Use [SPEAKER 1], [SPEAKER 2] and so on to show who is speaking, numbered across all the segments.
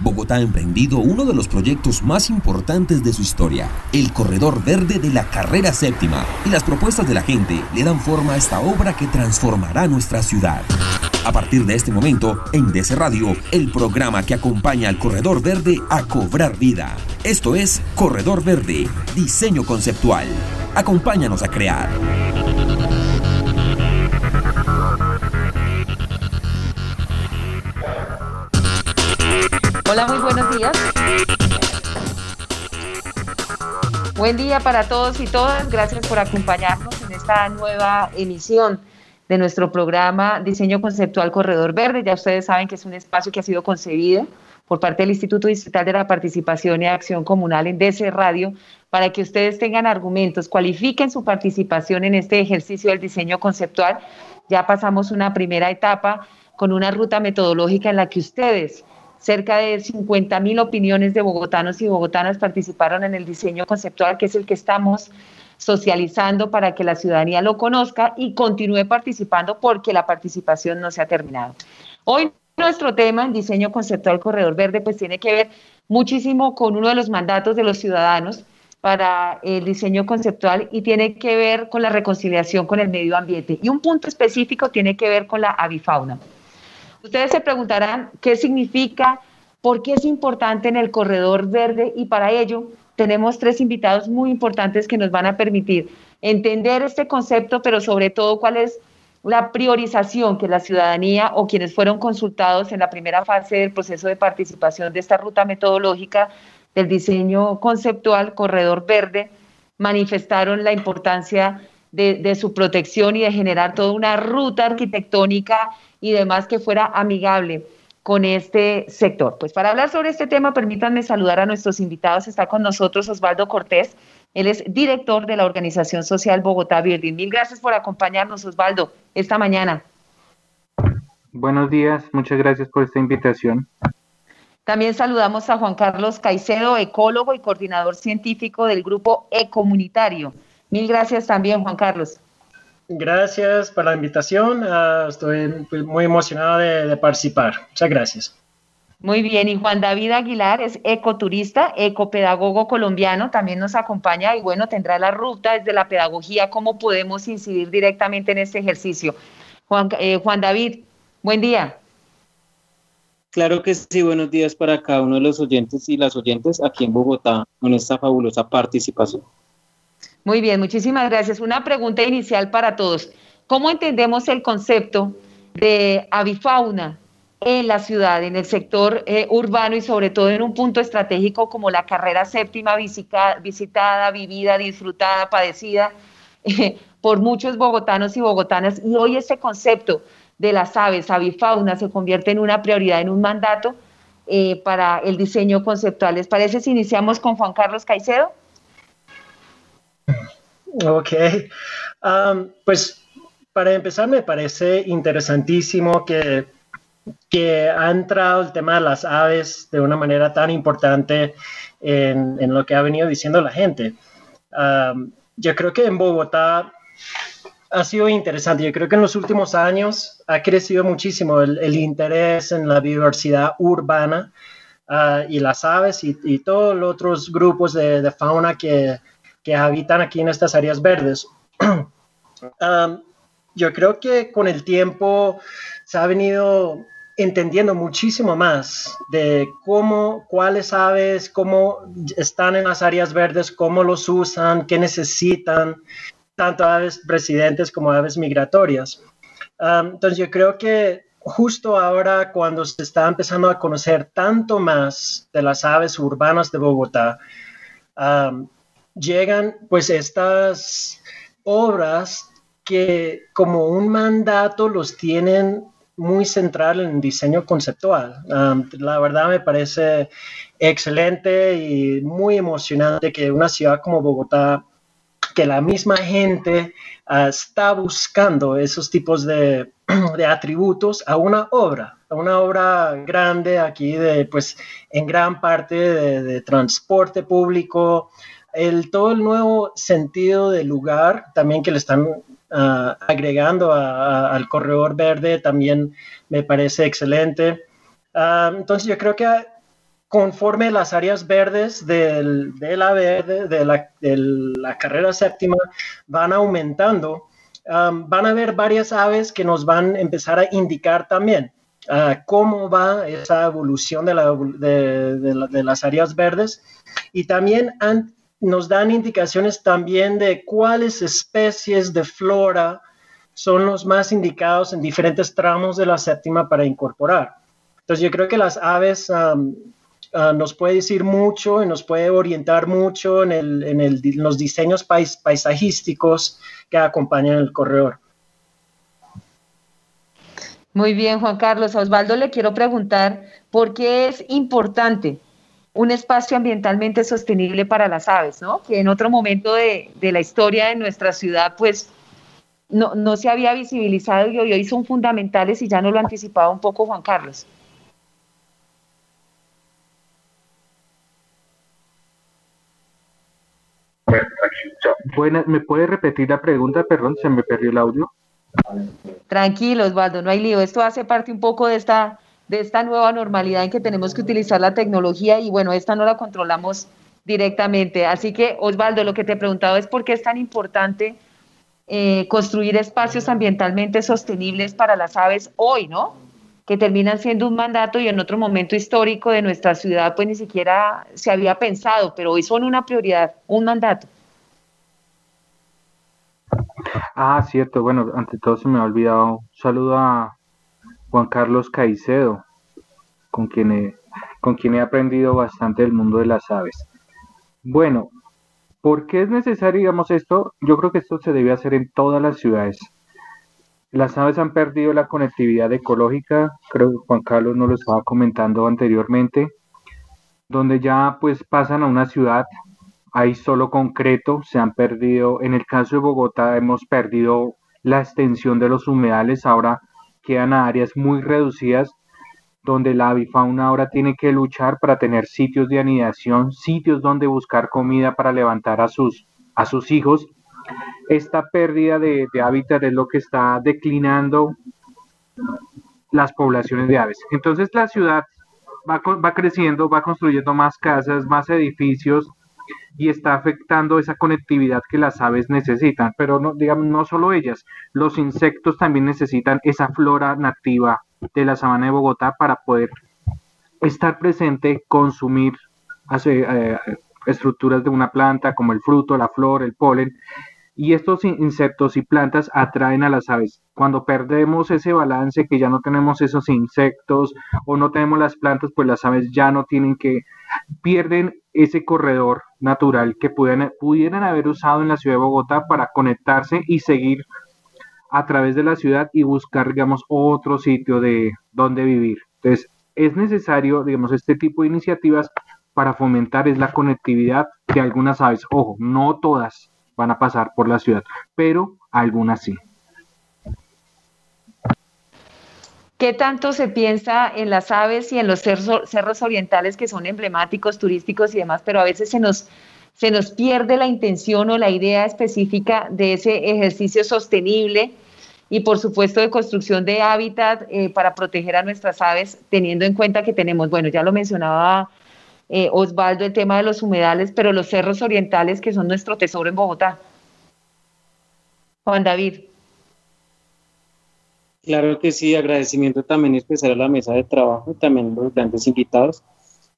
[SPEAKER 1] Bogotá ha emprendido uno de los proyectos más importantes de su historia, el Corredor Verde de la Carrera Séptima, y las propuestas de la gente le dan forma a esta obra que transformará nuestra ciudad. A partir de este momento, en DC Radio, el programa que acompaña al Corredor Verde a cobrar vida. Esto es Corredor Verde, diseño conceptual. Acompáñanos a crear.
[SPEAKER 2] Hola, muy buenos días. Buen día para todos y todas. Gracias por acompañarnos en esta nueva emisión de nuestro programa Diseño Conceptual Corredor Verde. Ya ustedes saben que es un espacio que ha sido concebido por parte del Instituto Distrital de la Participación y Acción Comunal en DC Radio para que ustedes tengan argumentos, cualifiquen su participación en este ejercicio del diseño conceptual. Ya pasamos una primera etapa con una ruta metodológica en la que ustedes Cerca de 50 mil opiniones de bogotanos y bogotanas participaron en el diseño conceptual, que es el que estamos socializando para que la ciudadanía lo conozca y continúe participando porque la participación no se ha terminado. Hoy nuestro tema en diseño conceptual Corredor Verde pues tiene que ver muchísimo con uno de los mandatos de los ciudadanos para el diseño conceptual y tiene que ver con la reconciliación con el medio ambiente. Y un punto específico tiene que ver con la avifauna. Ustedes se preguntarán qué significa, por qué es importante en el corredor verde y para ello tenemos tres invitados muy importantes que nos van a permitir entender este concepto, pero sobre todo cuál es la priorización que la ciudadanía o quienes fueron consultados en la primera fase del proceso de participación de esta ruta metodológica del diseño conceptual Corredor Verde manifestaron la importancia de, de, su protección y de generar toda una ruta arquitectónica y demás que fuera amigable con este sector. Pues para hablar sobre este tema, permítanme saludar a nuestros invitados. Está con nosotros Osvaldo Cortés. Él es director de la Organización Social Bogotá Verde. Mil gracias por acompañarnos, Osvaldo, esta mañana.
[SPEAKER 3] Buenos días, muchas gracias por esta invitación.
[SPEAKER 2] También saludamos a Juan Carlos Caicedo, ecólogo y coordinador científico del grupo Ecomunitario. Mil gracias también, Juan Carlos.
[SPEAKER 4] Gracias por la invitación. Ah, estoy pues, muy emocionado de, participar. Muchas gracias.
[SPEAKER 2] Muy bien, y Juan David Aguilar es ecoturista, ecopedagogo colombiano, también nos acompaña y bueno, tendrá la ruta desde la pedagogía, cómo podemos incidir directamente en este ejercicio. Juan, eh, Juan David, buen día.
[SPEAKER 5] Claro que sí, buenos días para cada uno de los oyentes y las oyentes aquí en Bogotá con esta fabulosa participación.
[SPEAKER 2] Muy bien, muchísimas gracias. Una pregunta inicial para todos. ¿Cómo entendemos el concepto de avifauna en la ciudad, en el sector eh, urbano y sobre todo en un punto estratégico como la carrera séptima visitada, vivida, disfrutada, padecida eh, por muchos bogotanos y bogotanas? Y hoy ese concepto de las aves, avifauna, se convierte en una prioridad, en un mandato eh, para el diseño conceptual. ¿Les parece si iniciamos con Juan Carlos Caicedo?
[SPEAKER 4] Ok, um, pues para empezar me parece interesantísimo que, que ha entrado el tema de las aves de una manera tan importante en, en lo que ha venido diciendo la gente. Um, yo creo que en Bogotá ha sido interesante. Yo creo que en los últimos años ha crecido muchísimo el, el interés en la biodiversidad urbana uh, y las aves y, y, todos los otros grupos de, de fauna que, que habitan aquí en estas áreas verdes. Yo creo que con el tiempo se ha venido entendiendo muchísimo más de cómo, cuáles aves, cómo están en las áreas verdes, cómo los usan, qué necesitan, tanto aves residentes como aves migratorias. Um, entonces yo creo que justo ahora cuando se está empezando a conocer tanto más de las aves urbanas de Bogotá, llegan pues estas obras que como un mandato los tienen muy central en el diseño conceptual. la verdad me parece excelente y muy emocionante que una ciudad como Bogotá, que la misma gente ah, está buscando esos tipos de, de, atributos a una obra, a una obra grande aquí de, pues, en gran parte de transporte público, el, todo el nuevo sentido del lugar también que le están uh, agregando al corredor verde también me parece excelente. Uh, entonces yo creo que conforme las áreas verdes del, de, la verde, de, la, de la carrera séptima van aumentando, van a haber varias aves que nos van a empezar a indicar también cómo va esa evolución de, la, de, las áreas verdes y también nos dan indicaciones también de cuáles especies de flora son los más indicados en diferentes tramos de la séptima para incorporar. Entonces yo creo que las aves uh, nos puede decir mucho y nos puede orientar mucho en, los diseños paisajísticos que acompañan el corredor.
[SPEAKER 2] Muy bien, Juan Carlos. A Osvaldo le quiero preguntar por qué es importante un espacio ambientalmente sostenible para las aves, ¿no? Que en otro momento de, de la historia de nuestra ciudad, pues no, no, se había visibilizado y hoy son fundamentales y ya nos lo anticipaba un poco Juan Carlos.
[SPEAKER 3] Buenas, ¿me puede repetir la pregunta? Perdón, se me perdió el audio.
[SPEAKER 2] Tranquilo, Osvaldo, no hay lío. Esto hace parte un poco de esta, de esta nueva normalidad en que tenemos que utilizar la tecnología y bueno, esta no la controlamos directamente. Así que, Osvaldo, lo que te he preguntado es por qué es tan importante eh, construir espacios ambientalmente sostenibles para las aves hoy, ¿no? Que terminan siendo un mandato y en otro momento histórico de nuestra ciudad, pues ni siquiera se había pensado, pero hoy son una prioridad, un mandato.
[SPEAKER 3] Ah, cierto. Bueno, ante todo se me ha olvidado. Un saludo a Juan Carlos Caicedo, con quien he, aprendido bastante del mundo de las aves. Bueno, ¿por qué es necesario, digamos, esto? Yo creo que esto se debe hacer en todas las ciudades. Las aves han perdido la conectividad ecológica, creo que Juan Carlos nos lo estaba comentando anteriormente, donde ya pues pasan a una ciudad hay solo concreto, se han perdido, en el caso de Bogotá hemos perdido la extensión de los humedales, ahora quedan áreas muy reducidas donde la avifauna ahora tiene que luchar para tener sitios de anidación, sitios donde buscar comida para levantar a sus, a sus hijos. Esta pérdida de, hábitat es lo que está declinando las poblaciones de aves. Entonces la ciudad va, va creciendo, va construyendo más casas, más edificios, y está afectando esa conectividad que las aves necesitan, pero no, digamos, no solo ellas, los insectos también necesitan esa flora nativa de la sabana de Bogotá para poder estar presente, consumir eh, estructuras de una planta como el fruto, la flor, el polen, y estos insectos y plantas atraen a las aves. Cuando perdemos ese balance, que ya no tenemos esos insectos o no tenemos las plantas, pues las aves ya no tienen que, pierden ese corredor natural que pudieran, pudieran haber usado en la ciudad de Bogotá para conectarse y seguir a través de la ciudad y buscar, digamos, otro sitio de donde vivir. Entonces, es necesario, digamos, este tipo de iniciativas para fomentar es la conectividad de algunas aves. Ojo, no todas, van a pasar por la ciudad, pero algunas sí.
[SPEAKER 2] ¿Qué tanto se piensa en las aves y en los cerros, orientales que son emblemáticos, turísticos y demás, pero a veces se nos, se nos pierde la intención o la idea específica de ese ejercicio sostenible y por supuesto de construcción de hábitat eh, para proteger a nuestras aves, teniendo en cuenta que tenemos, bueno, ya lo mencionaba eh, Osvaldo, el tema de los humedales, pero los cerros orientales que son nuestro tesoro en Bogotá. Juan David.
[SPEAKER 5] Claro que sí, agradecimiento también especial a la mesa de trabajo y también a los grandes invitados.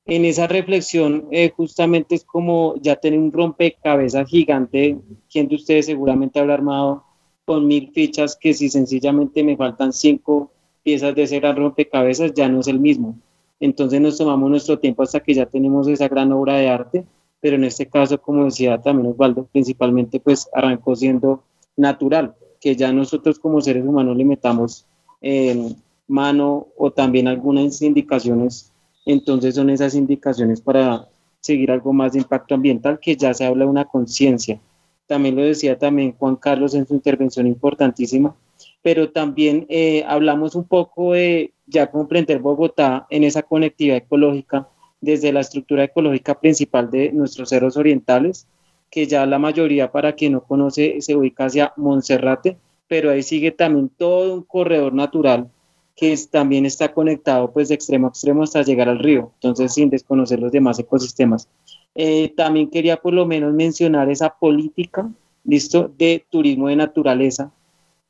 [SPEAKER 5] En esa reflexión, eh, justamente es como ya tener un rompecabezas gigante. Quien de ustedes seguramente habrá armado con mil fichas que si sencillamente me faltan cinco piezas de ese gran rompecabezas, ya no es el mismo. Entonces nos tomamos nuestro tiempo hasta que ya tenemos esa gran obra de arte, pero en este caso, como decía también Osvaldo, principalmente pues arrancó siendo natural, que ya nosotros como seres humanos le metamos en mano o también algunas indicaciones, entonces son esas indicaciones para seguir algo más de impacto ambiental, que ya se habla de una conciencia. También lo decía también Juan Carlos en su intervención importantísima, pero también eh, hablamos un poco de ya comprender Bogotá en esa conectividad ecológica desde la estructura ecológica principal de nuestros cerros orientales, que ya la mayoría, para quien no conoce, se ubica hacia Monserrate, pero ahí sigue también todo un corredor natural que también está conectado pues de extremo a extremo hasta llegar al río, entonces sin desconocer los demás ecosistemas. Eh, también quería por lo menos mencionar esa política, listo, de turismo de naturaleza,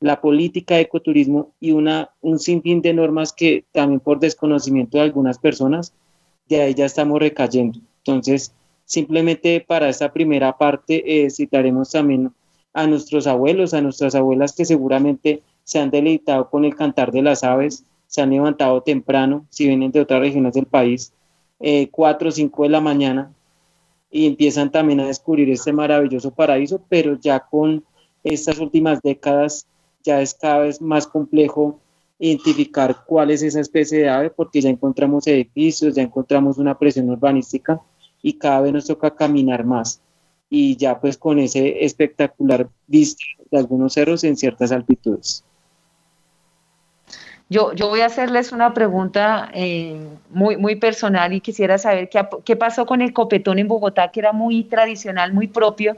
[SPEAKER 5] la política de ecoturismo y una, un sinfín de normas que también por desconocimiento de algunas personas, de ahí ya estamos recayendo. Entonces, simplemente para esta primera parte eh, citaremos también a nuestros abuelos, a nuestras abuelas que seguramente se han deleitado con el cantar de las aves, se han levantado temprano, si vienen de otras regiones del país, eh, 4 o 5 de la mañana, y empiezan también a descubrir este maravilloso paraíso, pero ya con estas últimas décadas ya es cada vez más complejo identificar cuál es esa especie de ave, porque ya encontramos edificios, ya encontramos una presión urbanística y cada vez nos toca caminar más. Y ya pues con ese espectacular vista de algunos cerros en ciertas altitudes.
[SPEAKER 2] Yo, yo voy a hacerles una pregunta eh, muy, muy personal y quisiera saber qué, qué pasó con el copetón en Bogotá, que era muy tradicional, muy propio,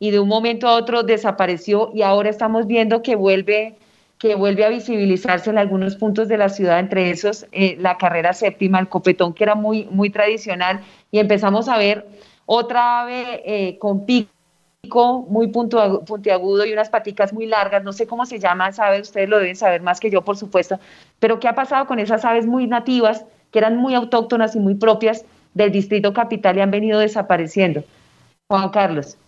[SPEAKER 2] y de un momento a otro desapareció y ahora estamos viendo que vuelve, que vuelve a visibilizarse en algunos puntos de la ciudad, entre esos eh, la carrera séptima, el copetón, que era muy, muy tradicional, y empezamos a ver otra ave eh, con pico muy puntiagudo y unas paticas muy largas, no sé cómo se llama esa ave, ustedes lo deben saber más que yo, por supuesto, pero ¿qué ha pasado con esas aves muy nativas, que eran muy autóctonas y muy propias del distrito capital y han venido desapareciendo? Juan Carlos.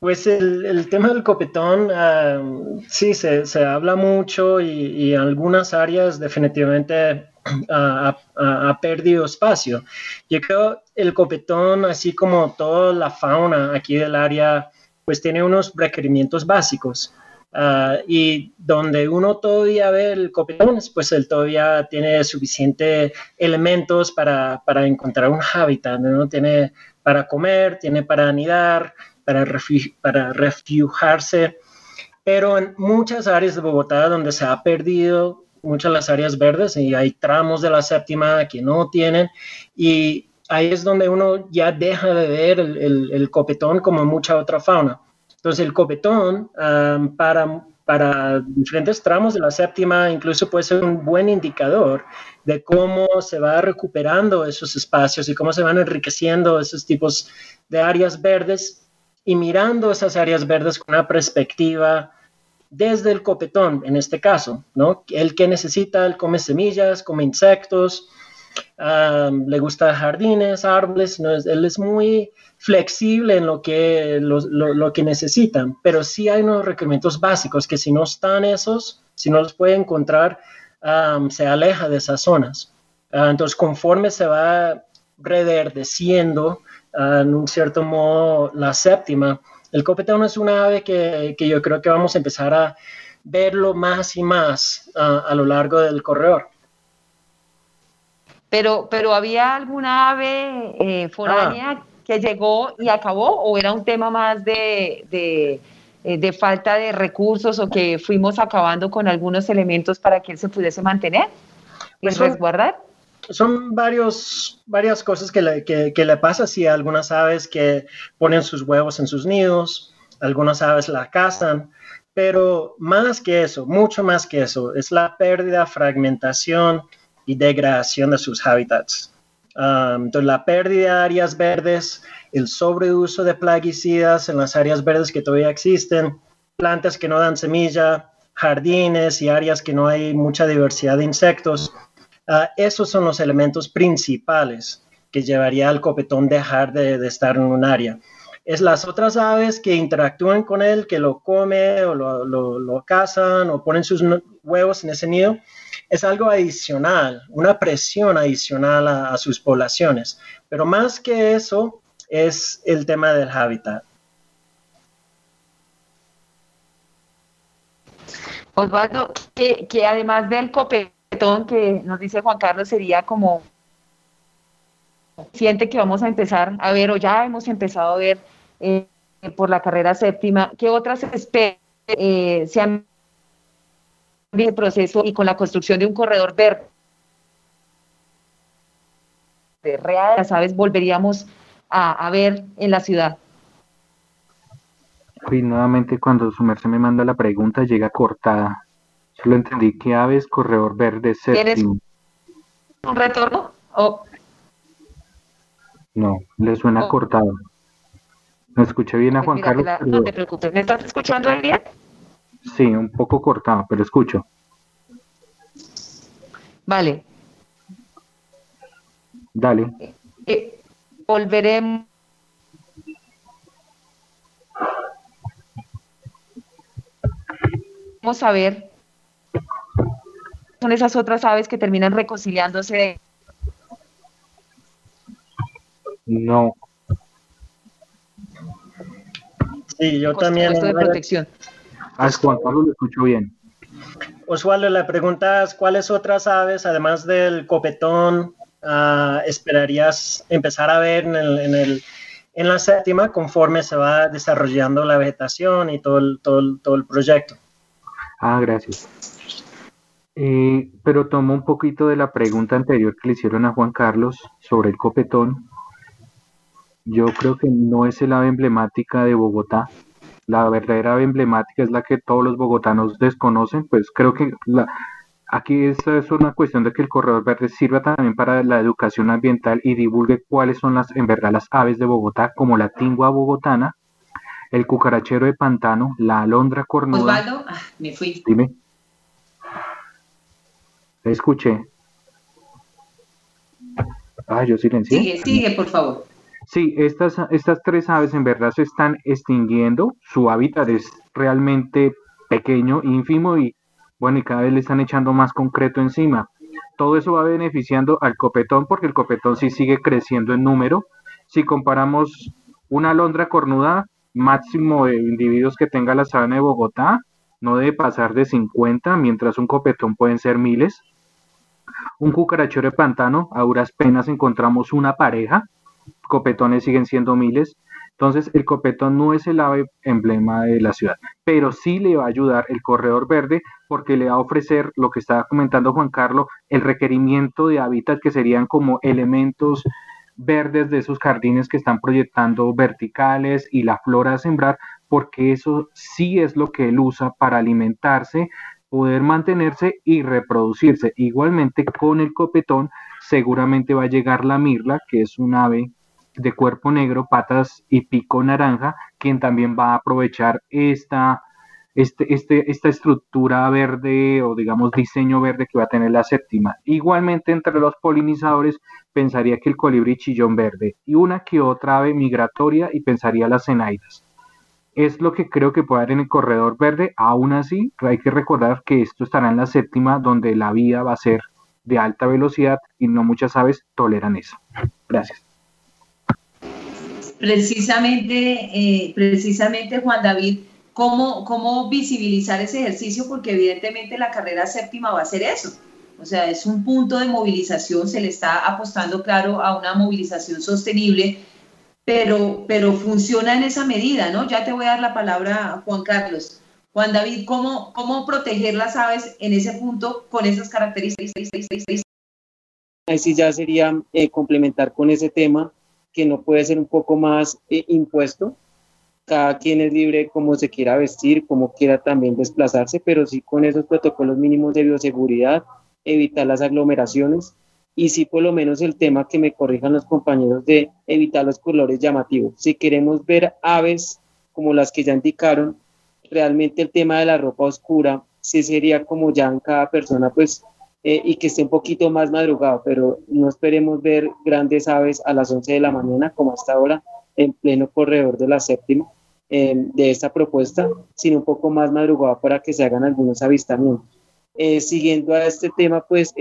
[SPEAKER 4] Pues el, tema del copetón, ah, sí, se, habla mucho y, en algunas áreas definitivamente ha, perdido espacio. Yo creo el copetón, así como toda la fauna aquí del área, pues tiene unos requerimientos básicos. Ah, y donde uno todavía ve el copetón, pues él todavía tiene suficientes elementos para, para encontrar un hábitat, ¿no? Tiene para comer, tiene para anidar, para, refugiarse, pero en muchas áreas de Bogotá donde se ha perdido muchas las áreas verdes y hay tramos de la séptima que no tienen y ahí es donde uno ya deja de ver el, el, copetón como mucha otra fauna. Entonces el copetón para, para diferentes tramos de la séptima incluso puede ser un buen indicador de cómo se va recuperando esos espacios y cómo se van enriqueciendo esos tipos de áreas verdes y mirando esas áreas verdes con una perspectiva desde el copetón, en este caso, ¿no? El que necesita, él come semillas, come insectos, le gusta jardines, árboles, ¿no? él es muy flexible en lo que, lo, que necesitan, pero sí hay unos requerimientos básicos que si no están esos, si no los puede encontrar, se aleja de esas zonas. Ah, entonces, conforme se va reverdeciendo, en un cierto modo, la séptima, el copetón es una ave que, yo creo que vamos a empezar a verlo más y más a lo largo del corredor.
[SPEAKER 2] Pero, pero ¿había alguna ave eh, foránea ah. que llegó y acabó o era un tema más de, de, eh, falta de recursos o que fuimos acabando con algunos elementos para que él se pudiese mantener y pues resguardar?
[SPEAKER 4] Son varios, varias cosas que le, que, le pasa si algunas aves que ponen sus huevos en sus nidos, algunas aves la cazan, pero más que eso, mucho más que eso, es la pérdida, fragmentación y degradación de sus hábitats. Um, entonces, la pérdida de áreas verdes, el sobreuso de plaguicidas en las áreas verdes que todavía existen, plantas que no dan semilla, jardines y áreas que no hay mucha diversidad de insectos, Ah, esos son los elementos principales que llevaría al copetón dejar de, estar en un área. Es las otras aves que interactúan con él, que lo come o lo, cazan o ponen sus huevos en ese nido, es algo adicional, una presión adicional a, sus poblaciones. Pero más que eso, es el tema del hábitat.
[SPEAKER 2] Osvaldo, que, que además del copetón, que nos dice Juan Carlos sería como siente que vamos a empezar a ver o ya hemos empezado a ver eh, por la carrera séptima, ¿qué otras especies eh, se han en el proceso y con la construcción de un corredor verde de real las aves volveríamos a, ver en la ciudad?
[SPEAKER 3] Uy, nuevamente cuando su merced me manda la pregunta llega cortada. Solo entendí que aves, corredor verde, séptimo.
[SPEAKER 2] un retorno? ¿O
[SPEAKER 3] no, le suena oh. cortado. ¿Me escuché bien a Juan Carlos?
[SPEAKER 2] No te preocupes, ¿me estás escuchando bien?
[SPEAKER 3] Sí, un poco cortado, pero escucho.
[SPEAKER 2] Vale.
[SPEAKER 3] Dale.
[SPEAKER 2] Eh, volveremos. Vamos a ver. Son esas otras aves que terminan reconciliándose
[SPEAKER 3] no.
[SPEAKER 4] Sí, yo también.
[SPEAKER 2] de protección.
[SPEAKER 3] Ah, Juan Carlos lo escucho bien.
[SPEAKER 4] Osvaldo, la pregunta es, ¿cuáles otras aves, además del copetón, uh, esperarías empezar a ver en, el, en, el, en, la séptima conforme se va desarrollando la vegetación y todo el, todo todo el proyecto?
[SPEAKER 3] Ah, gracias. Eh, pero tomo un poquito de la pregunta anterior que le hicieron a Juan Carlos sobre el copetón yo creo que no es el ave emblemática de Bogotá. La verdadera ave emblemática es la que todos los bogotanos desconocen. Pues creo que la, aquí es, es una cuestión de que el corredor verde sirva también para la educación ambiental y divulgue cuáles son las, en verdad, las aves de Bogotá, como la tingua bogotana, el cucarachero de pantano, la alondra cornuda.
[SPEAKER 2] Osvaldo, ah, me fui.
[SPEAKER 3] Dime. Escuché. Ah, yo silencié.
[SPEAKER 2] Sigue, sigue, por favor.
[SPEAKER 3] Sí, estas, estas tres aves en verdad se están extinguiendo. Su hábitat es realmente pequeño, ínfimo y bueno, y cada vez le están echando más concreto encima. Todo eso va beneficiando al copetón porque el copetón sí sigue creciendo en número. Si comparamos una alondra cornuda, máximo de individuos que tenga la sabana de Bogotá, no debe pasar de 50, mientras un copetón pueden ser miles. Un cucarachero de pantano, a duras penas encontramos una pareja, copetones siguen siendo miles. Entonces, el copetón no es el ave emblema de la ciudad, pero sí le va a ayudar el corredor verde porque le va a ofrecer lo que estaba comentando Juan Carlos, el requerimiento de hábitat que serían como elementos verdes de esos jardines que están proyectando verticales y la flora a sembrar, porque eso sí es lo que él usa para alimentarse, poder mantenerse y reproducirse. Igualmente con el copetón seguramente va a llegar la mirla, que es un ave de cuerpo negro, patas y pico naranja, quien también va a aprovechar esta, este, este, esta estructura verde o digamos diseño verde que va a tener la séptima. Igualmente entre los polinizadores pensaría que el colibrí chillón verde y una que otra ave migratoria y pensaría las cenaidas. Es lo que creo que puede haber en el corredor verde. Aún así, hay que recordar que esto estará en la séptima, donde la vía va a ser de alta velocidad y no muchas aves toleran eso. Gracias.
[SPEAKER 2] Precisamente, eh, precisamente Juan David, ¿cómo, ¿cómo visibilizar ese ejercicio? Porque evidentemente la carrera séptima va a ser eso. O sea, es un punto de movilización, se le está apostando, claro, a una movilización sostenible, pero, pero funciona en esa medida, ¿no? Ya te voy a dar la palabra, Juan Carlos. Juan David, ¿cómo, cómo proteger las aves en ese punto con esas características?
[SPEAKER 5] Ahí sí ya sería eh, complementar con ese tema que no puede ser un poco más eh, impuesto. Cada quien es libre como se quiera vestir, como quiera también desplazarse, pero sí con esos protocolos mínimos de bioseguridad, evitar las aglomeraciones y sí por lo menos el tema que me corrijan los compañeros de evitar los colores llamativos. Si queremos ver aves como las que ya indicaron, realmente el tema de la ropa oscura sí sería como ya en cada persona pues eh, y que esté un poquito más madrugado, pero no esperemos ver grandes aves a las 11 de la mañana como hasta ahora en pleno corredor de la séptima eh, de esta propuesta, sino un poco más madrugado para que se hagan algunos avistamientos. Eh, siguiendo a este tema, pues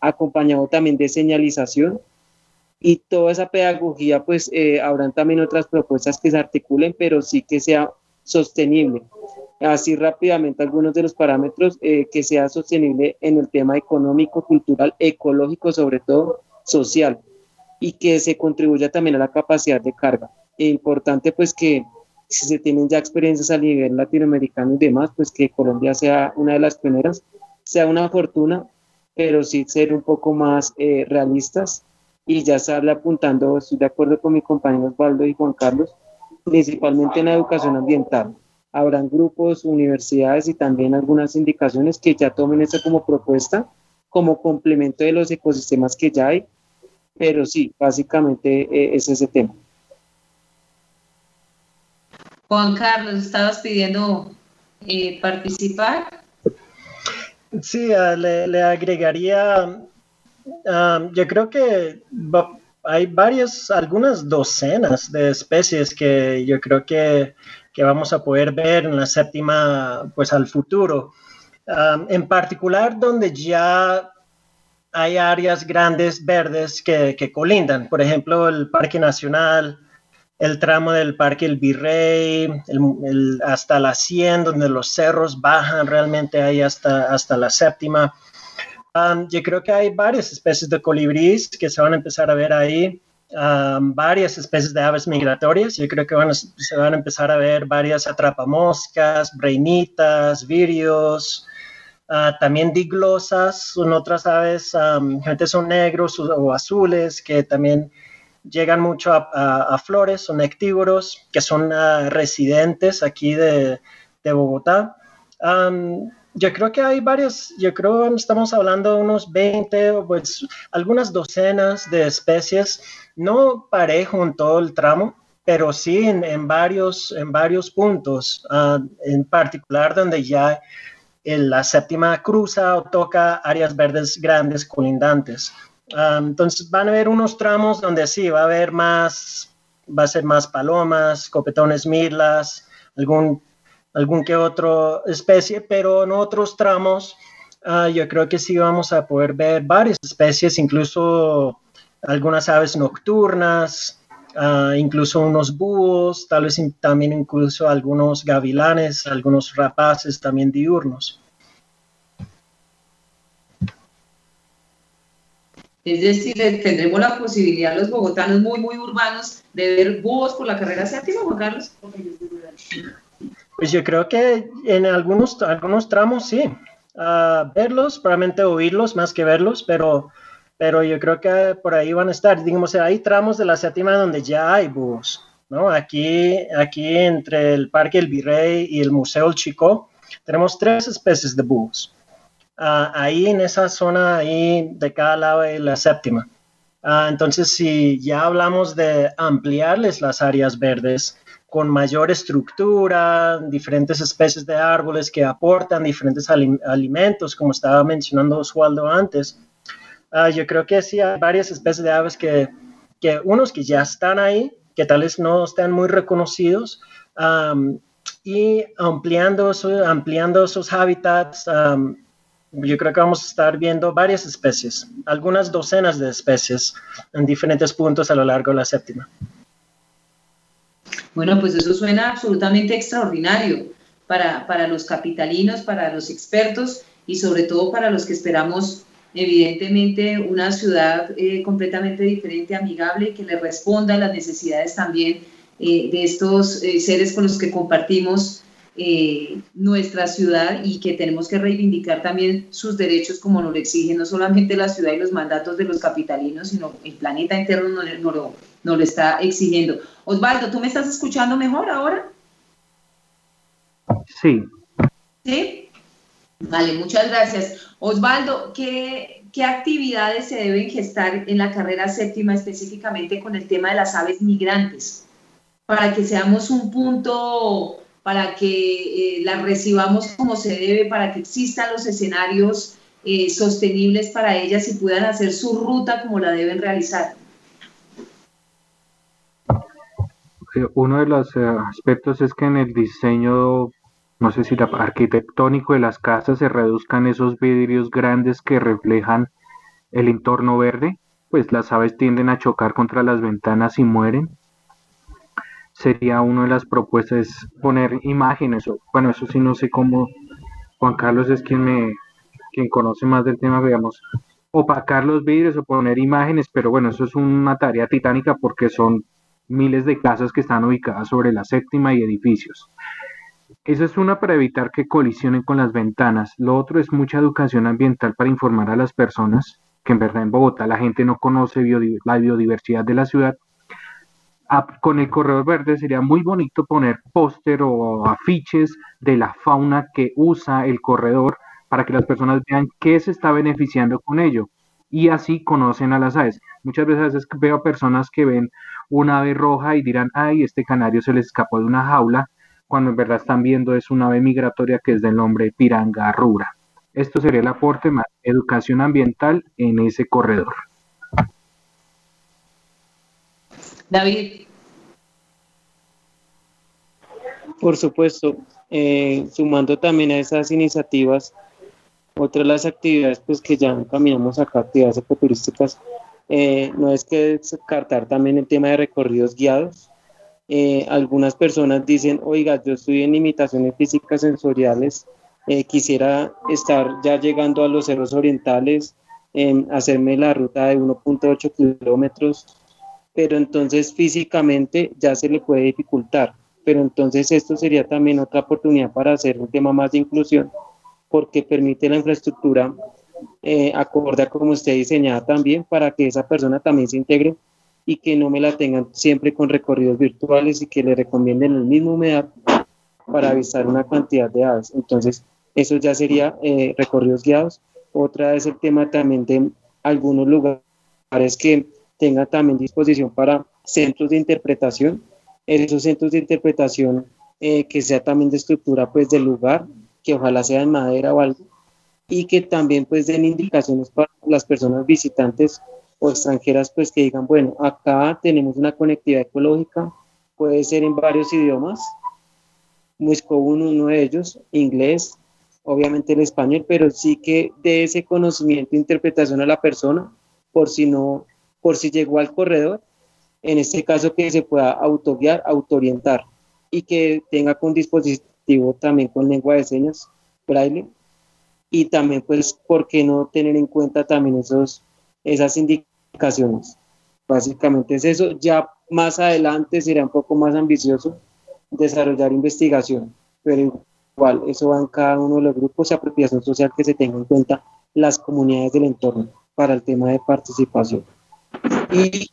[SPEAKER 5] acompañado también de señalización y toda esa pedagogía, pues habrán también otras propuestas que se articulen, pero sí que sea sostenible así rápidamente algunos de los parámetros eh, que sea sostenible en el tema económico, cultural, ecológico, sobre todo social, y que se contribuya también a la capacidad de carga. Es importante pues que si se tienen ya experiencias a nivel latinoamericano y demás, pues que Colombia sea una de las primeras, sea una fortuna, pero sí ser un poco más eh, realistas y ya estarle apuntando, estoy de acuerdo con mi compañero Osvaldo y Juan Carlos, principalmente en la educación ambiental habrán grupos, universidades y también algunas indicaciones que ya tomen esto como propuesta, como complemento de los ecosistemas que ya hay, pero sí, básicamente eh, es ese tema.
[SPEAKER 2] Juan Carlos, estabas pidiendo eh, participar.
[SPEAKER 4] Sí, ah, le, agregaría, ah, yo creo que hay varias, algunas docenas de especies que yo creo que, vamos a poder ver en la séptima, pues al futuro. Ah, en particular, donde ya hay áreas grandes verdes que, que colindan, por ejemplo, el Parque Nacional, el tramo del Parque El Virrey, hasta la 100, donde los cerros bajan realmente ahí hasta, hasta la séptima. yo creo que hay varias especies de colibríes que se van a empezar a ver ahí, varias especies de aves migratorias. Yo creo que se van a empezar a ver varias atrapamoscas, breinitas, virios, ah, también diglosas, son otras aves, gente son negros o azules que también llegan mucho a, flores, son ectívoros, que son ah, residentes aquí de, Bogotá. yo creo que hay varios, yo creo estamos hablando de unos 20, pues algunas docenas de especies, no parejo en todo el tramo, pero sí en, varios, en varios puntos, ah, en particular donde ya en la séptima cruza o toca áreas verdes grandes colindantes. Ah, entonces van a haber unos tramos donde sí, va a haber más, va a ser más palomas, copetones mirlas, algún, algún que otro especie, pero en otros tramos ah, yo creo que sí vamos a poder ver varias especies, incluso algunas aves nocturnas, ah, incluso unos búhos, tal vez también incluso algunos gavilanes, algunos rapaces también diurnos.
[SPEAKER 2] Es decir, tendremos la posibilidad los bogotanos muy, muy urbanos de ver búhos por la carrera séptima, Juan Carlos.
[SPEAKER 4] Pues yo creo que en algunos, tramos sí. Uh, verlos, probablemente oírlos más que verlos, pero, pero yo creo que por ahí van a estar. Digamos, hay tramos de la séptima donde ya hay búhos. ¿no? Aquí, aquí entre el Parque El Virrey y el Museo El Chico tenemos tres especies de búhos. Ah, ahí en esa zona ahí de cada lado de la séptima. Ah, entonces, si ya hablamos de ampliarles las áreas verdes con mayor estructura, diferentes especies de árboles que aportan diferentes alimentos, como estaba mencionando Oswaldo antes, ah, yo creo que sí hay varias especies de aves que, que unos que ya están ahí, que tal vez no están muy reconocidos, y ampliando, ampliando sus hábitats, yo creo que vamos a estar viendo varias especies, algunas docenas de especies en diferentes puntos a lo largo de la séptima.
[SPEAKER 2] Bueno, pues eso suena absolutamente extraordinario para, para los capitalinos, para los expertos y sobre todo para los que esperamos evidentemente una ciudad eh, completamente diferente, amigable, que le responda a las necesidades también eh, de estos eh, seres con los que compartimos eh, nuestra ciudad y que tenemos que reivindicar también sus derechos como nos lo exigen no solamente la ciudad y los mandatos de los capitalinos, sino el planeta entero nos, lo, lo está exigiendo. Osvaldo, ¿tú me estás escuchando mejor ahora?
[SPEAKER 3] Sí.
[SPEAKER 2] ¿Sí? Vale, muchas gracias. Osvaldo, ¿qué, ¿qué actividades se deben gestar en la carrera séptima específicamente con el tema de las aves migrantes? Para que seamos un punto para que eh, las recibamos como se debe, para que existan los escenarios eh, sostenibles para ellas y puedan hacer su ruta como la deben realizar.
[SPEAKER 3] Eh, uno de los aspectos es que en el diseño, no sé si la, arquitectónico de las casas se reduzcan esos vidrios grandes que reflejan el entorno verde, pues las aves tienden a chocar contra las ventanas y mueren sería una de las propuestas poner imágenes, bueno, eso sí no sé cómo, Juan Carlos es quien me, quien conoce más del tema, digamos, opacar los vidrios o poner imágenes, pero bueno, eso es una tarea titánica porque son miles de casas que están ubicadas sobre la séptima y edificios. Eso es una para evitar que colisionen con las ventanas. Lo otro es mucha educación ambiental para informar a las personas que en verdad en Bogotá la gente no conoce la biodiversidad de la ciudad con el corredor verde sería muy bonito poner póster o afiches de la fauna que usa el corredor para que las personas vean qué se está beneficiando con ello y así conocen a las aves. Muchas veces veo personas que ven una ave roja y dirán, ay, este canario se le escapó de una jaula, cuando en verdad están viendo es una ave migratoria que es del nombre piranga rura. Esto sería el aporte más educación ambiental en ese corredor.
[SPEAKER 2] David.
[SPEAKER 5] Por supuesto, eh, sumando también a esas iniciativas, otra de las actividades pues, que ya caminamos acá, actividades ecoturísticas, eh, no es que descartar también el tema de recorridos guiados. Eh, algunas personas dicen, oiga, yo estoy en limitaciones físicas sensoriales, quisiera estar ya llegando a los cerros orientales, hacerme la ruta de 1.8 kilómetros pero entonces físicamente ya se le puede dificultar. Pero entonces esto sería también otra oportunidad para hacer un tema más de inclusión, porque permite la infraestructura eh, acorde como usted diseñada también, para que esa persona también se integre y que no me la tengan siempre con recorridos virtuales y que le recomienden el mismo humedad para avisar una cantidad de aves. Entonces, eso ya sería eh, recorridos guiados. Otra es el tema también de algunos lugares que tenga también disposición para centros de interpretación, esos centros de interpretación eh, que sea también de estructura pues del lugar, que ojalá sea en madera o algo, y que también pues den indicaciones para las personas visitantes o extranjeras pues que digan, bueno, acá tenemos una conectividad ecológica, puede ser en varios idiomas, Muisco uno, de ellos, inglés, obviamente el español, pero sí que de ese conocimiento e interpretación a la persona, por si no por si llegó al corredor, en este caso que se pueda autoguiar, autoorientar y que tenga con dispositivo también con lengua de señas, braille, y también pues, ¿por qué no tener en cuenta también esos, esas indicaciones? Básicamente es eso, ya más adelante será un poco más ambicioso desarrollar investigación, pero igual eso va en cada uno de los grupos de apropiación social que se tenga en cuenta las comunidades del entorno para el tema de participación. Y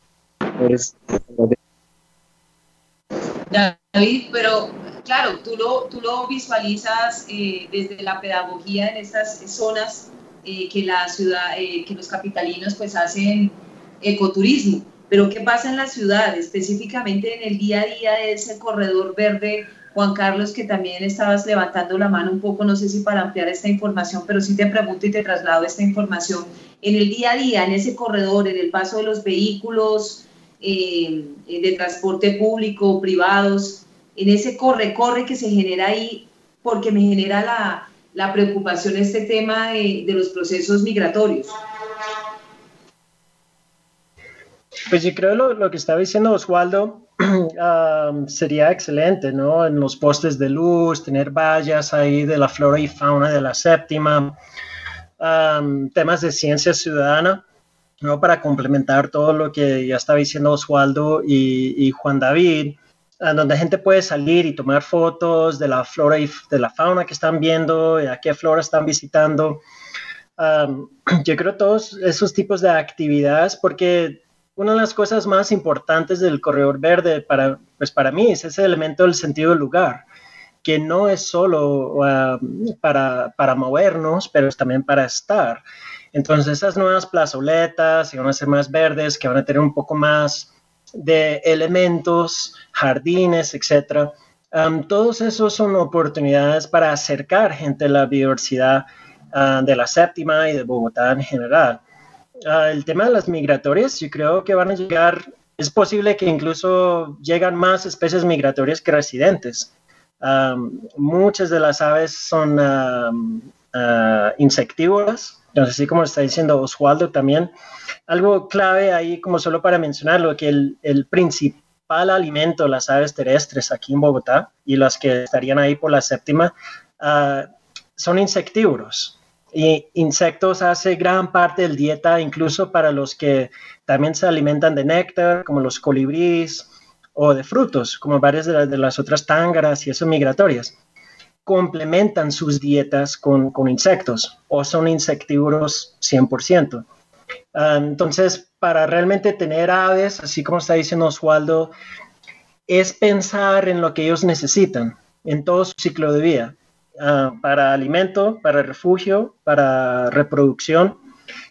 [SPEAKER 2] pues, David, pero claro, tú lo, tú lo visualizas eh, desde la pedagogía en estas zonas eh, que la ciudad, eh, que los capitalinos pues hacen ecoturismo. Pero ¿qué pasa en la ciudad, específicamente en el día a día de ese corredor verde Juan Carlos, que también estabas levantando la mano un poco, no sé si para ampliar esta información, pero sí te pregunto y te traslado esta información. En el día a día, en ese corredor, en el paso de los vehículos eh, de transporte público, privados, en ese corre-corre que se genera ahí, porque me genera la, preocupación este tema de, de los procesos migratorios.
[SPEAKER 4] Pues yo creo lo, lo que estaba diciendo Oswaldo sería excelente, ¿no? En los postes de luz, tener vallas ahí de la flora y fauna de la séptima, temas de ciencia ciudadana, ¿no? Para complementar todo lo que ya estaba diciendo Oswaldo y, Juan David, donde gente puede salir y tomar fotos de la flora y de la fauna que están viendo, y a qué flora están visitando. yo creo todos esos tipos de actividades, porque una de las cosas más importantes del corredor verde para, pues para mí es ese elemento del sentido del lugar, que no es solo um, para, para, movernos, pero es también para estar. Entonces esas nuevas plazoletas que van a ser más verdes, que van a tener un poco más de elementos, jardines, etcétera. Um, todos esos son oportunidades para acercar gente a la biodiversidad uh, de la séptima y de Bogotá en general. Ah, el tema de las migratorias, yo creo que van a llegar, es posible que incluso llegan más especies migratorias que residentes. muchas de las aves son uh, insectívoras, entonces así como está diciendo Oswaldo también. Algo clave ahí, como solo para mencionarlo, que el, principal alimento las aves terrestres aquí en Bogotá y las que estarían ahí por la séptima ah, son insectívoros. Y insectos hace gran parte del dieta, incluso para los que también se alimentan de néctar, como los colibríes, o de frutos, como varias de, las otras tángaras y esas migratorias. Complementan sus dietas con, insectos o son insectívoros 100%. Ah, entonces, para realmente tener aves, así como está diciendo Oswaldo, es pensar en lo que ellos necesitan en todo su ciclo de vida, ah, para alimento, para refugio, para reproducción.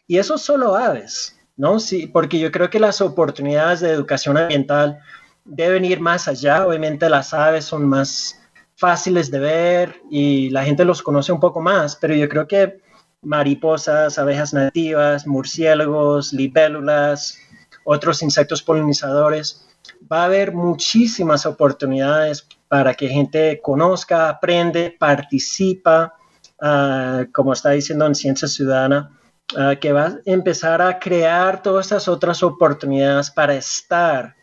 [SPEAKER 4] Y eso solo aves, ¿no? Sí, porque yo creo que las oportunidades de educación ambiental deben ir más allá. Obviamente las aves son más fáciles de ver y la gente los conoce un poco más, pero yo creo que mariposas, abejas nativas, murciélagos, libélulas, otros insectos polinizadores, va a haber muchísimas oportunidades para que gente conozca, aprende, participa, ah, como está diciendo en Ciencia Ciudadana, ah, que va a empezar a crear todas estas otras oportunidades para estar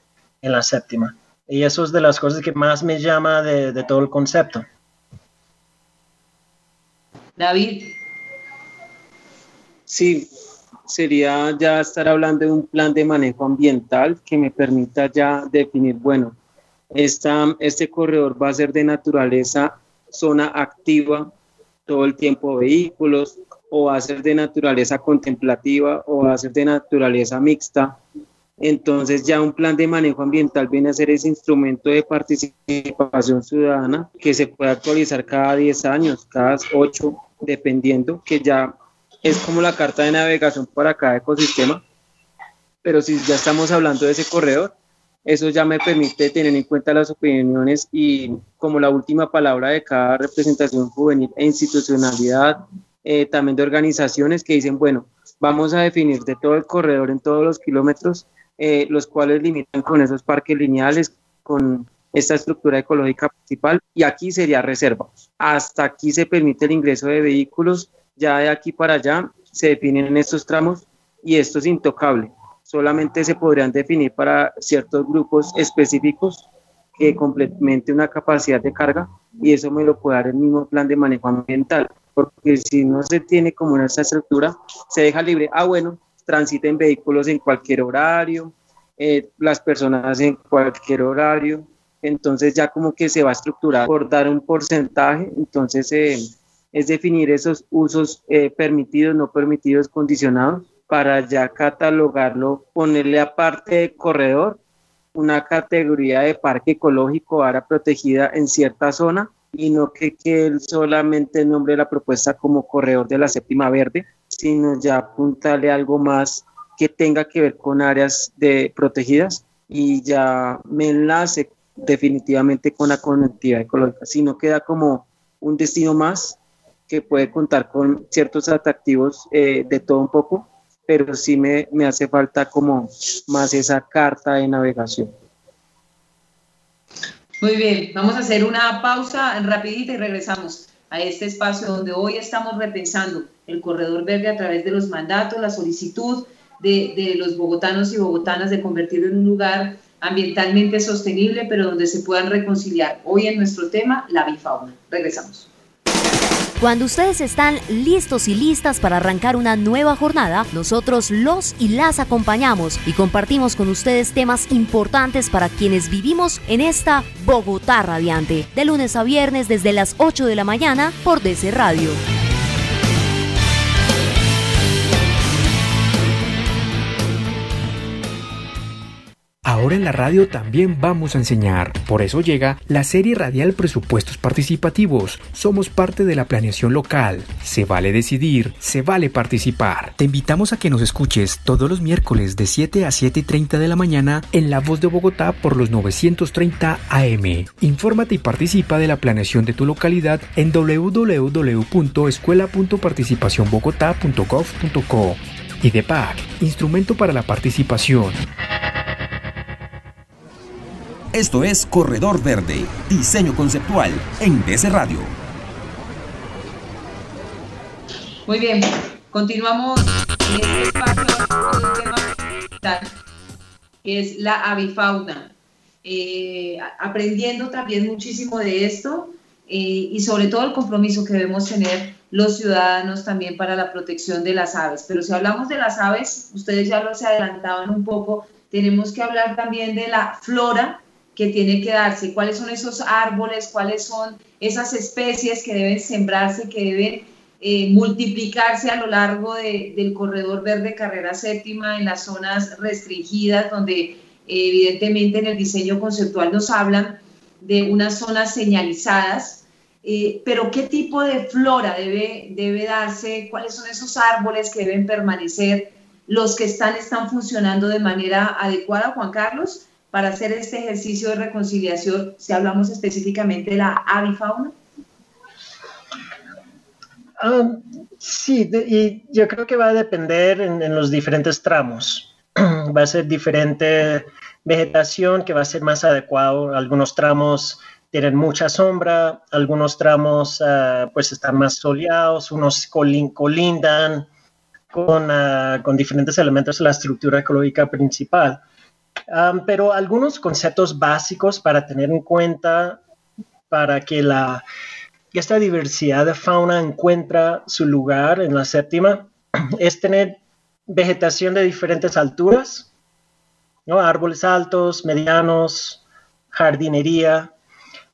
[SPEAKER 4] en la séptima. Y eso es de las cosas que más me llama de, de todo el concepto.
[SPEAKER 2] David.
[SPEAKER 5] Sí, sería ya estar hablando de un plan de manejo ambiental que me permita ya definir, bueno, esta, este corredor va a ser de naturaleza zona activa, todo el tiempo vehículos, o va a ser de naturaleza contemplativa, o va a ser de naturaleza mixta. Entonces ya un plan de manejo ambiental viene a ser ese instrumento de participación ciudadana que se puede actualizar cada 10 años, cada 8, dependiendo, que ya es como la carta de navegación para cada ecosistema. Pero si ya estamos hablando de ese corredor, eso ya me permite tener en cuenta las opiniones y como la última palabra de cada representación juvenil e institucionalidad, eh, también de organizaciones que dicen, bueno, vamos a definir de todo el corredor en todos los kilómetros eh, los cuales limitan con esos parques lineales, con esta estructura ecológica principal, y aquí sería reserva. Hasta aquí se permite el ingreso de vehículos, ya de aquí para allá se definen estos tramos y esto es intocable. Solamente se podrían definir para ciertos grupos específicos que complemente una capacidad de carga y eso me lo puede dar el mismo plan de manejo ambiental, porque si no se tiene como una estructura, se deja libre. Ah, bueno, transiten vehículos en cualquier horario, eh, las personas en cualquier horario, entonces ya como que se va a estructurar por dar un porcentaje, entonces eh, es definir esos usos eh, permitidos, no permitidos, condicionados, para ya catalogarlo, ponerle aparte de corredor una categoría de parque ecológico, área protegida en cierta zona, y no que, que él solamente nombre la propuesta como corredor de la séptima verde, sino ya apuntarle algo más que tenga que ver con áreas de protegidas y ya me enlace definitivamente con la conectividad ecológica, sino queda como un destino más que puede contar con ciertos atractivos eh, de todo un poco, pero sí me, me hace falta como más esa carta de navegación.
[SPEAKER 2] Muy bien, vamos a hacer una pausa rapidita y regresamos a este espacio donde hoy estamos repensando el corredor verde a través de los mandatos, la solicitud de, de los bogotanos y bogotanas de convertirlo en un lugar ambientalmente sostenible, pero donde se puedan reconciliar hoy en nuestro tema la bifauna. Regresamos.
[SPEAKER 6] Cuando ustedes están listos y listas para arrancar una nueva jornada, nosotros los y las acompañamos y compartimos con ustedes temas importantes para quienes vivimos en esta Bogotá radiante, de lunes a viernes desde las 8 de la mañana por DC Radio.
[SPEAKER 7] Ahora en la radio también vamos a enseñar. Por eso llega la serie radial Presupuestos Participativos. Somos parte de la planeación local. Se vale decidir, se vale participar. Te invitamos a que nos escuches todos los miércoles de 7 a 7 y 30 de la mañana en La Voz de Bogotá por los 930 AM. Infórmate y participa de la planeación de tu localidad en www.escuela.participacionbogotá.gov.co. Y de PAC, instrumento para la participación.
[SPEAKER 1] Esto es Corredor Verde, diseño conceptual en DC Radio.
[SPEAKER 2] Muy bien, continuamos en este espacio tema que es la avifauna. Eh, aprendiendo también muchísimo de esto eh, y sobre todo el compromiso que debemos tener los ciudadanos también para la protección de las aves. Pero si hablamos de las aves, ustedes ya lo se adelantaban un poco, tenemos que hablar también de la flora que tiene que darse, cuáles son esos árboles, cuáles son esas especies que deben sembrarse, que deben eh, multiplicarse a lo largo del corredor verde carrera séptima en las zonas restringidas donde evidentemente en el diseño conceptual nos hablan de unas zonas señalizadas, eh, pero ¿qué tipo de flora debe, debe darse? ¿Cuáles son esos árboles que deben permanecer? ¿Los que están están funcionando de manera adecuada, Juan Carlos, para hacer este ejercicio de reconciliación, si hablamos específicamente de la avifauna?
[SPEAKER 4] Ah, sí, y yo creo que va a depender en, los diferentes tramos. va a ser diferente vegetación que va a ser más adecuado. Algunos tramos tienen mucha sombra, algunos tramos ah, pues están más soleados, unos colindan con, ah, con, diferentes elementos de la estructura ecológica principal. Pero algunos conceptos básicos para tener en cuenta para que la esta diversidad de fauna encuentra su lugar en la séptima es tener vegetación de diferentes alturas, ¿no? árboles altos, medianos, jardinería,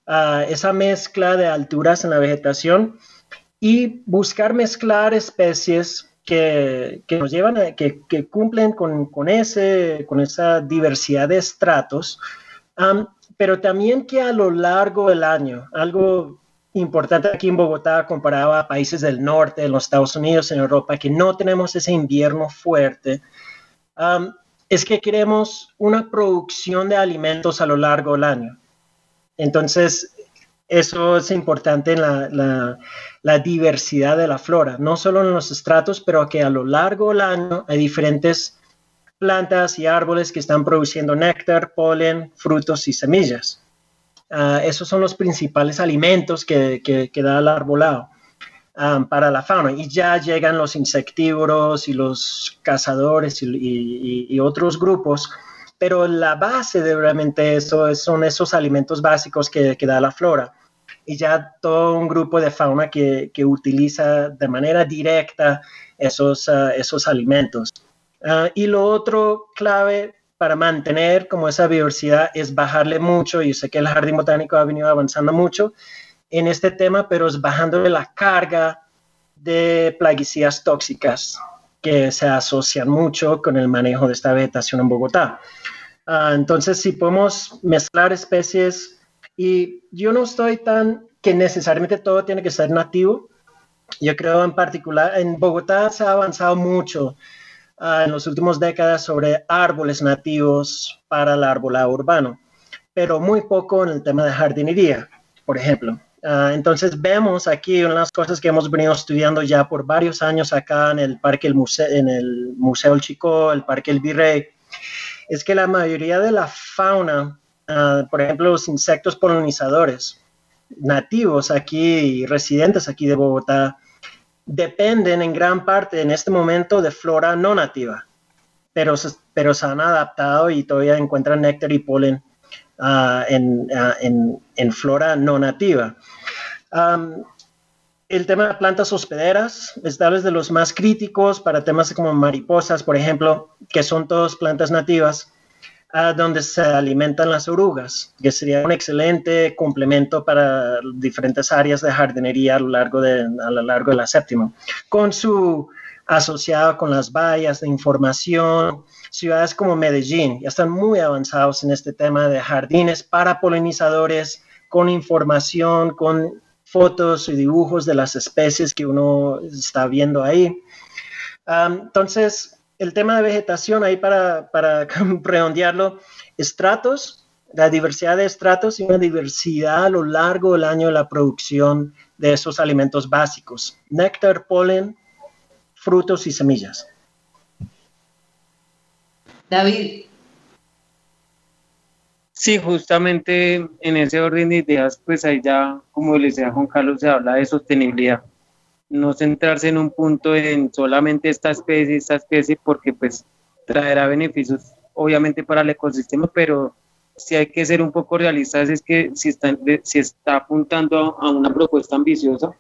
[SPEAKER 4] ah, esa mezcla de alturas en la vegetación y buscar mezclar especies que, nos llevan a, que, cumplen con, ese, con esa diversidad de estratos, pero también que a lo largo del año, algo importante aquí en Bogotá comparado a países del norte, en los Estados Unidos, en Europa, que no tenemos ese invierno fuerte, es que queremos una producción de alimentos a lo largo del año. Entonces, eso es importante en la, la, diversidad de la flora, no solo en los estratos, pero que a lo largo del año hay diferentes plantas y árboles que están produciendo néctar, polen, frutos y semillas. Ah, esos son los principales alimentos que, que, da el arbolado ah, para la fauna. Y ya llegan los insectívoros y los cazadores y, otros grupos, pero la base de realmente eso son esos alimentos básicos que, da la flora. Y ya todo un grupo de fauna que, utiliza de manera directa esos, ah, esos alimentos. y lo otro clave para mantener como esa biodiversidad es bajarle mucho, y sé que el jardín botánico ha venido avanzando mucho en este tema, pero es bajándole la carga de plaguicidas tóxicas que se asocian mucho con el manejo de esta vegetación en Bogotá. Ah, entonces, si podemos mezclar especies, y yo no estoy tan que necesariamente todo tiene que ser nativo, yo creo en particular, en Bogotá se ha avanzado mucho Ah, en las últimas décadas sobre árboles nativos para el arbolado urbano, pero muy poco en el tema de jardinería, por ejemplo. Ah, entonces vemos aquí unas cosas que hemos venido estudiando ya por varios años acá en el Parque el Museo, en el Museo El Chico, el Parque El Virrey, es que la mayoría de la fauna, ah, por ejemplo los insectos polinizadores nativos aquí, residentes aquí de Bogotá, dependen en gran parte en este momento de flora no nativa, pero, pero se han adaptado y todavía encuentran néctar y polen ah, ah, en, flora no nativa. el tema de plantas hospederas es tal vez de los más críticos para temas como mariposas, por ejemplo, que son todas plantas nativas donde se alimentan las orugas, que sería un excelente complemento para diferentes áreas de jardinería a lo largo de, a lo largo de la séptima, con su asociado con las vallas de información, ciudades como Medellín ya están muy avanzados en este tema de jardines para polinizadores, con información, con fotos y dibujos de las especies que uno está viendo ahí. entonces, el tema de vegetación, ahí para, para redondearlo, estratos, la diversidad de estratos y una diversidad a lo largo del año de la producción de esos alimentos básicos, néctar, polen, frutos y semillas.
[SPEAKER 2] David.
[SPEAKER 5] Sí, justamente en ese orden de ideas, pues ahí ya, como les decía Juan Carlos, se habla de sostenibilidad no centrarse en un punto en solamente esta especie, esta especie, porque pues traerá beneficios obviamente para el ecosistema, pero si hay que ser un poco realistas. Es que si está, si está apuntando a una propuesta ambiciosa,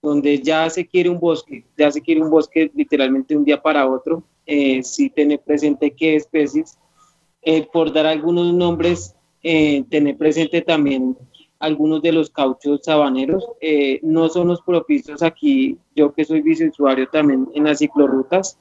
[SPEAKER 5] donde ya se quiere un bosque, ya se quiere un bosque literalmente un día para otro, eh, si tener presente qué especies, eh, por dar algunos nombres, eh, tener presente también algunos de los cauchos sabaneros. Eh, no son los propicios aquí, yo que soy viceusuario también en las ciclorrutas,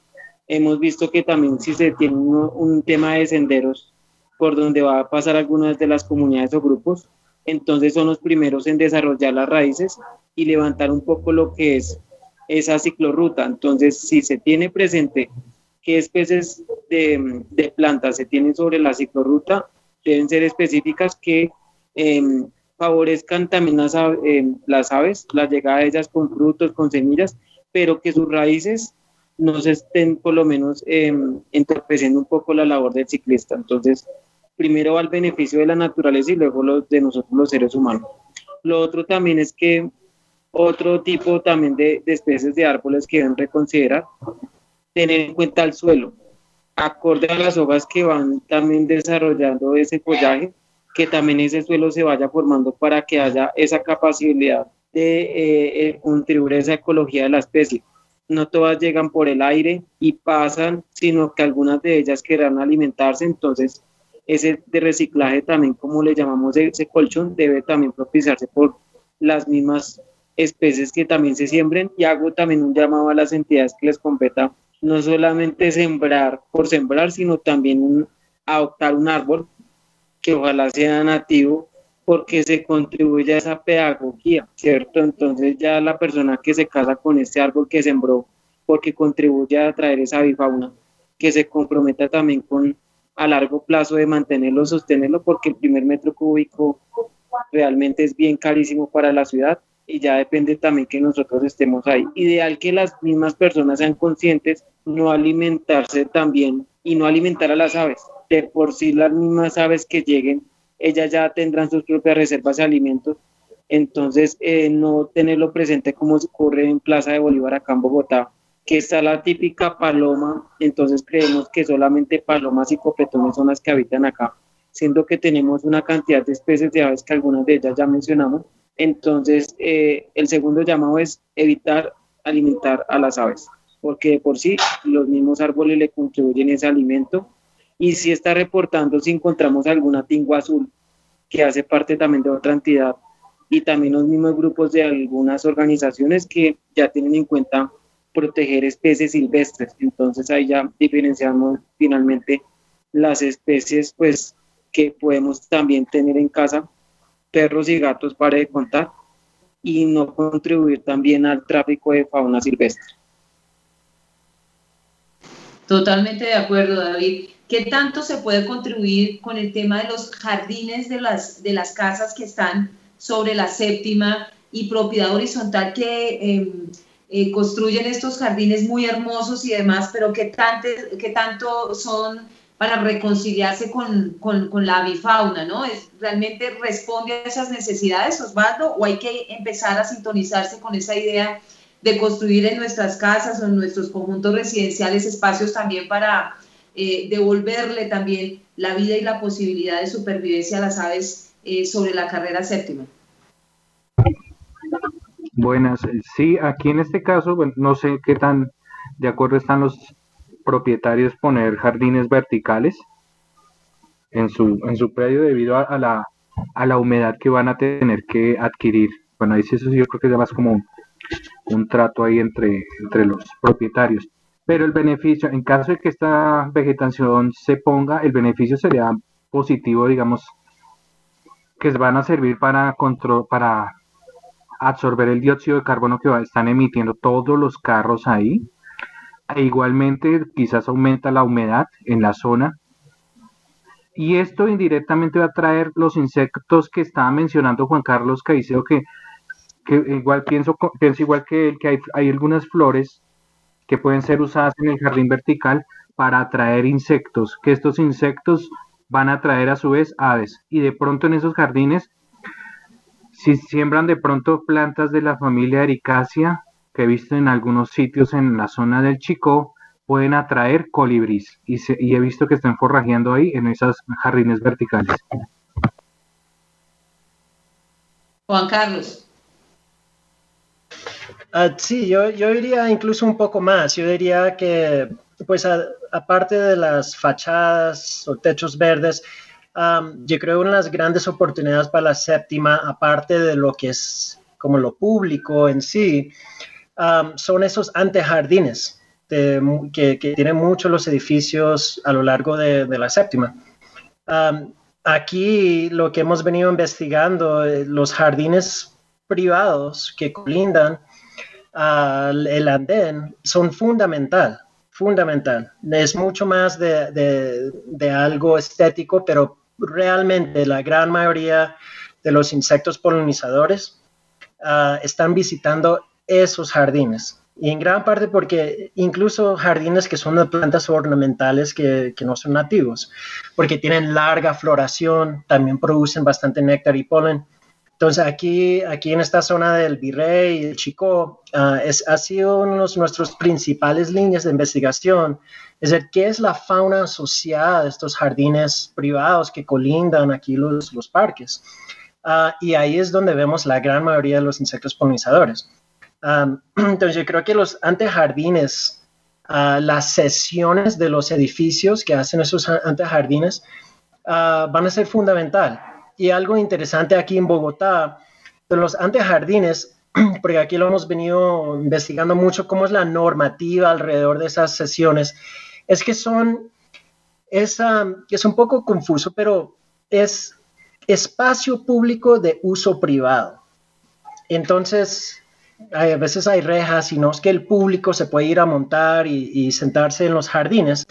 [SPEAKER 5] hemos visto que también si se tiene un, tema de senderos por donde va a pasar algunas de las comunidades o grupos. Entonces son los primeros en desarrollar las raíces y levantar un poco lo que es esa ciclorruta. Entonces, si se tiene presente qué especies de, de plantas se tienen sobre la ciclorruta, deben ser específicas que em, favorezcan también las, em, las aves, la llegada de ellas con frutos, con semillas, pero que sus raíces no se estén por lo menos eh, entorpeciendo un poco la labor del ciclista. Entonces, primero va el beneficio de la naturaleza y luego lo de nosotros los seres humanos. Lo otro también es que otro tipo también de, de especies de árboles que deben reconsiderar, tener en cuenta el suelo, acorde a las hojas que van también desarrollando ese follaje, que también ese suelo se vaya formando para que haya esa capacidad de eh, eh, contribuir a esa ecología de la especie. No todas llegan por el aire y pasan, sino que algunas de ellas querrán alimentarse, entonces ese de reciclaje también, como le llamamos ese colchón, debe también propiciarse por las mismas especies que también se siembren. Y hago también un llamado a las entidades que les competa no solamente sembrar por sembrar, sino también adoptar un árbol que ojalá sea nativo porque se contribuye a esa pedagogía, ¿cierto? Entonces ya la persona que se casa con ese árbol que sembró, porque contribuye a traer esa bifauna, que se comprometa también con a largo plazo de mantenerlo, sostenerlo, porque el primer metro cúbico realmente es bien carísimo para la ciudad y ya depende también que nosotros estemos ahí. Ideal que las mismas personas sean conscientes, no alimentarse también y no alimentar a las aves. De por sí las mismas aves que lleguen ellas ya tendrán sus propias reservas de alimentos. Entonces, eh, no tenerlo presente como ocurre en Plaza de Bolívar acá en Bogotá, que está la típica paloma, entonces creemos que solamente palomas y copetones son las que habitan acá, siendo que tenemos una cantidad de especies de aves que algunas de ellas ya mencionamos. Entonces, eh, el segundo llamado es evitar alimentar a las aves, porque de por sí los mismos árboles le contribuyen ese alimento y si está reportando si encontramos alguna tingua azul que hace parte también de otra entidad y también los mismos grupos de algunas organizaciones que ya tienen en cuenta proteger especies silvestres. Entonces ahí ya diferenciamos finalmente las especies pues que podemos también tener en casa, perros y gatos para de contar y no contribuir también al tráfico de fauna silvestre.
[SPEAKER 2] Totalmente de acuerdo, David. ¿Qué tanto se puede contribuir con el tema de los jardines de las, de las casas que están sobre la séptima y propiedad horizontal que em, eh, construyen estos jardines muy hermosos y demás, pero qué, tanto, qué tanto son para reconciliarse con, con, la avifauna, ¿no? ¿Es, ¿Realmente responde a esas necesidades, Osvaldo, o hay que empezar a sintonizarse con esa idea de construir en nuestras casas o en nuestros conjuntos residenciales espacios también para eh, devolverle también la vida y la posibilidad de supervivencia a las aves eh, sobre la carrera séptima.
[SPEAKER 3] Buenas, sí, aquí en este caso, bueno, no sé qué tan de acuerdo están los propietarios poner jardines verticales en su, en su predio debido a, la, a la humedad que van a tener que adquirir. Bueno, ahí sí eso sí yo creo que es más como un trato ahí entre, entre los propietarios pero el beneficio, en caso de que esta vegetación se ponga, el beneficio sería positivo, digamos, que van a servir para control, para absorber el dióxido de carbono que están emitiendo todos los carros ahí. E igualmente, quizás aumenta la humedad en la zona. Y esto indirectamente va a traer los insectos que estaba mencionando Juan Carlos Caicedo, que, que igual pienso, pienso igual que él, que hay, hay algunas flores que pueden ser usadas en el jardín vertical para atraer insectos, que estos insectos van a atraer a su vez aves. Y de pronto en esos jardines, si siembran de pronto plantas de la familia Ericacea, que he visto en algunos sitios en la zona del Chico, pueden atraer colibríes. Y, y he visto que están forrajeando ahí en esos jardines verticales.
[SPEAKER 2] Juan Carlos.
[SPEAKER 4] Uh, sí, yo, yo iría incluso un poco más. Yo diría que, pues, aparte de las fachadas o techos verdes, yo creo una de las grandes oportunidades para la séptima, aparte de lo que es como lo público en sí, son esos antejardines que, que, tienen muchos los edificios a lo largo de, de la séptima. aquí lo que hemos venido investigando, eh, los jardines privados que colindan el andén son fundamental, fundamental. Es mucho más de, de, algo estético, pero realmente la gran mayoría de los insectos polinizadores ah, están visitando esos jardines. Y en gran parte porque incluso jardines que son de plantas ornamentales que, que, no son nativos, porque tienen larga floración, también producen bastante néctar y polen. Entonces aquí, aquí en esta zona del Virrey y el Chico, uh, es, ha sido una de nuestras principales líneas de investigación, es decir, qué es la fauna asociada a estos jardines privados que colindan aquí los, los parques. Uh, y ahí es donde vemos la gran mayoría de los insectos polinizadores. Um, entonces yo creo que los antejardines, las sesiones de los edificios que hacen esos antejardines van a ser fundamental y algo interesante aquí en Bogotá, de los antejardines, porque aquí lo hemos venido investigando mucho, cómo es la normativa alrededor de esas sesiones, es que son, es, es un poco confuso, pero es espacio público de uso privado. Entonces, a veces hay rejas y no es que el público se puede ir a montar y sentarse en los jardines,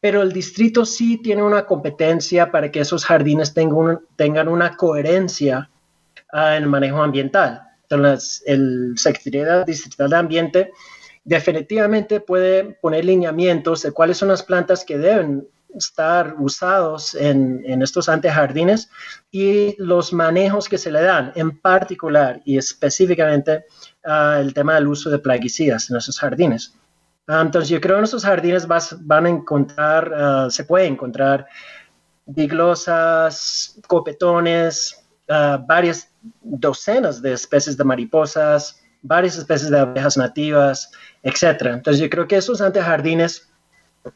[SPEAKER 4] pero el distrito sí tiene una competencia para que esos jardines tengan, tengan una coherencia ah, en el manejo ambiental. Entonces, el Secretaría Distrital de Ambiente definitivamente puede poner lineamientos de cuáles son las plantas que deben estar usados en, en, estos antejardines y los manejos que se le dan, en particular y específicamente uh, el tema del uso de plaguicidas en esos jardines. Ah, entonces yo creo que en esos jardines van a encontrar, ah, se puede encontrar diglosas, copetones, ah, varias docenas de especies de mariposas, varias especies de abejas nativas, etc. Entonces yo creo que esos antejardines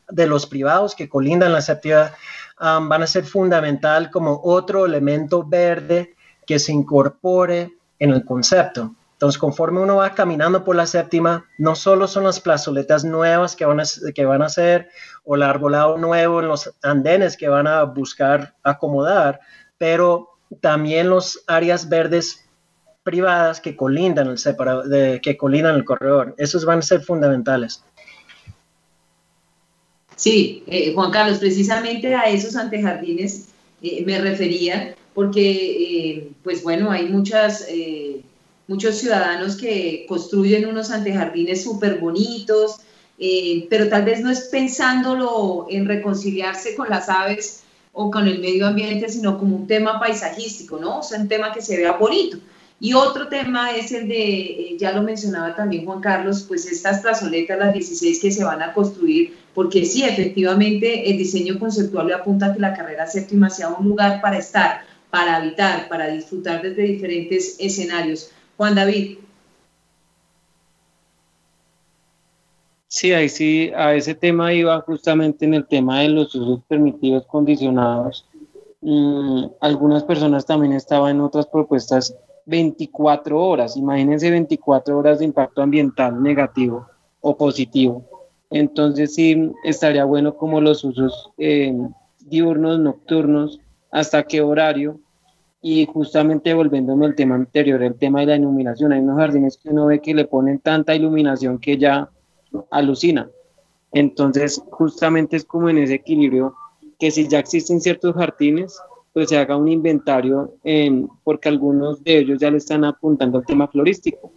[SPEAKER 4] de los privados que colindan la séptima van a ser fundamental como otro elemento verde que se incorpore en el concepto. Entonces, conforme uno va caminando por la séptima, no solo son las plazoletas nuevas que van a, que van a hacer o el arbolado nuevo en los andenes que van a buscar acomodar, pero también los áreas verdes privadas que colindan el que colindan el corredor. Esos van a ser fundamentales.
[SPEAKER 2] Sí, eh, Juan Carlos, precisamente a esos antejardines eh, me refería, porque, eh, pues bueno, hay muchas muchos ciudadanos que construyen unos antejardines súper bonitos, eh, pero tal vez no es pensándolo en reconciliarse con las aves o con el medio ambiente, sino como un tema paisajístico, ¿no? O sea, un tema que se vea bonito. Y otro tema es el de, eh, ya lo mencionaba también Juan Carlos, pues estas plazoletas, las 16 que se van a construir, porque sí, efectivamente, el diseño conceptual le apunta a que la carrera séptima sea un lugar para estar, para habitar, para disfrutar desde diferentes escenarios. Juan David.
[SPEAKER 5] Sí, ahí sí, a ese tema iba justamente en el tema de los usos permitidos condicionados. Mm, algunas personas también estaban en otras propuestas 24 horas, imagínense 24 horas de impacto ambiental negativo o positivo. Entonces sí, estaría bueno como los usos eh, diurnos, nocturnos, hasta qué horario, y justamente volviéndome al tema anterior, el tema de la iluminación, hay unos jardines que uno ve que le ponen tanta iluminación que ya alucina. Entonces, justamente es como en ese equilibrio que si ya existen ciertos jardines, pues se haga un inventario, porque algunos de ellos ya le están apuntando al tema florístico.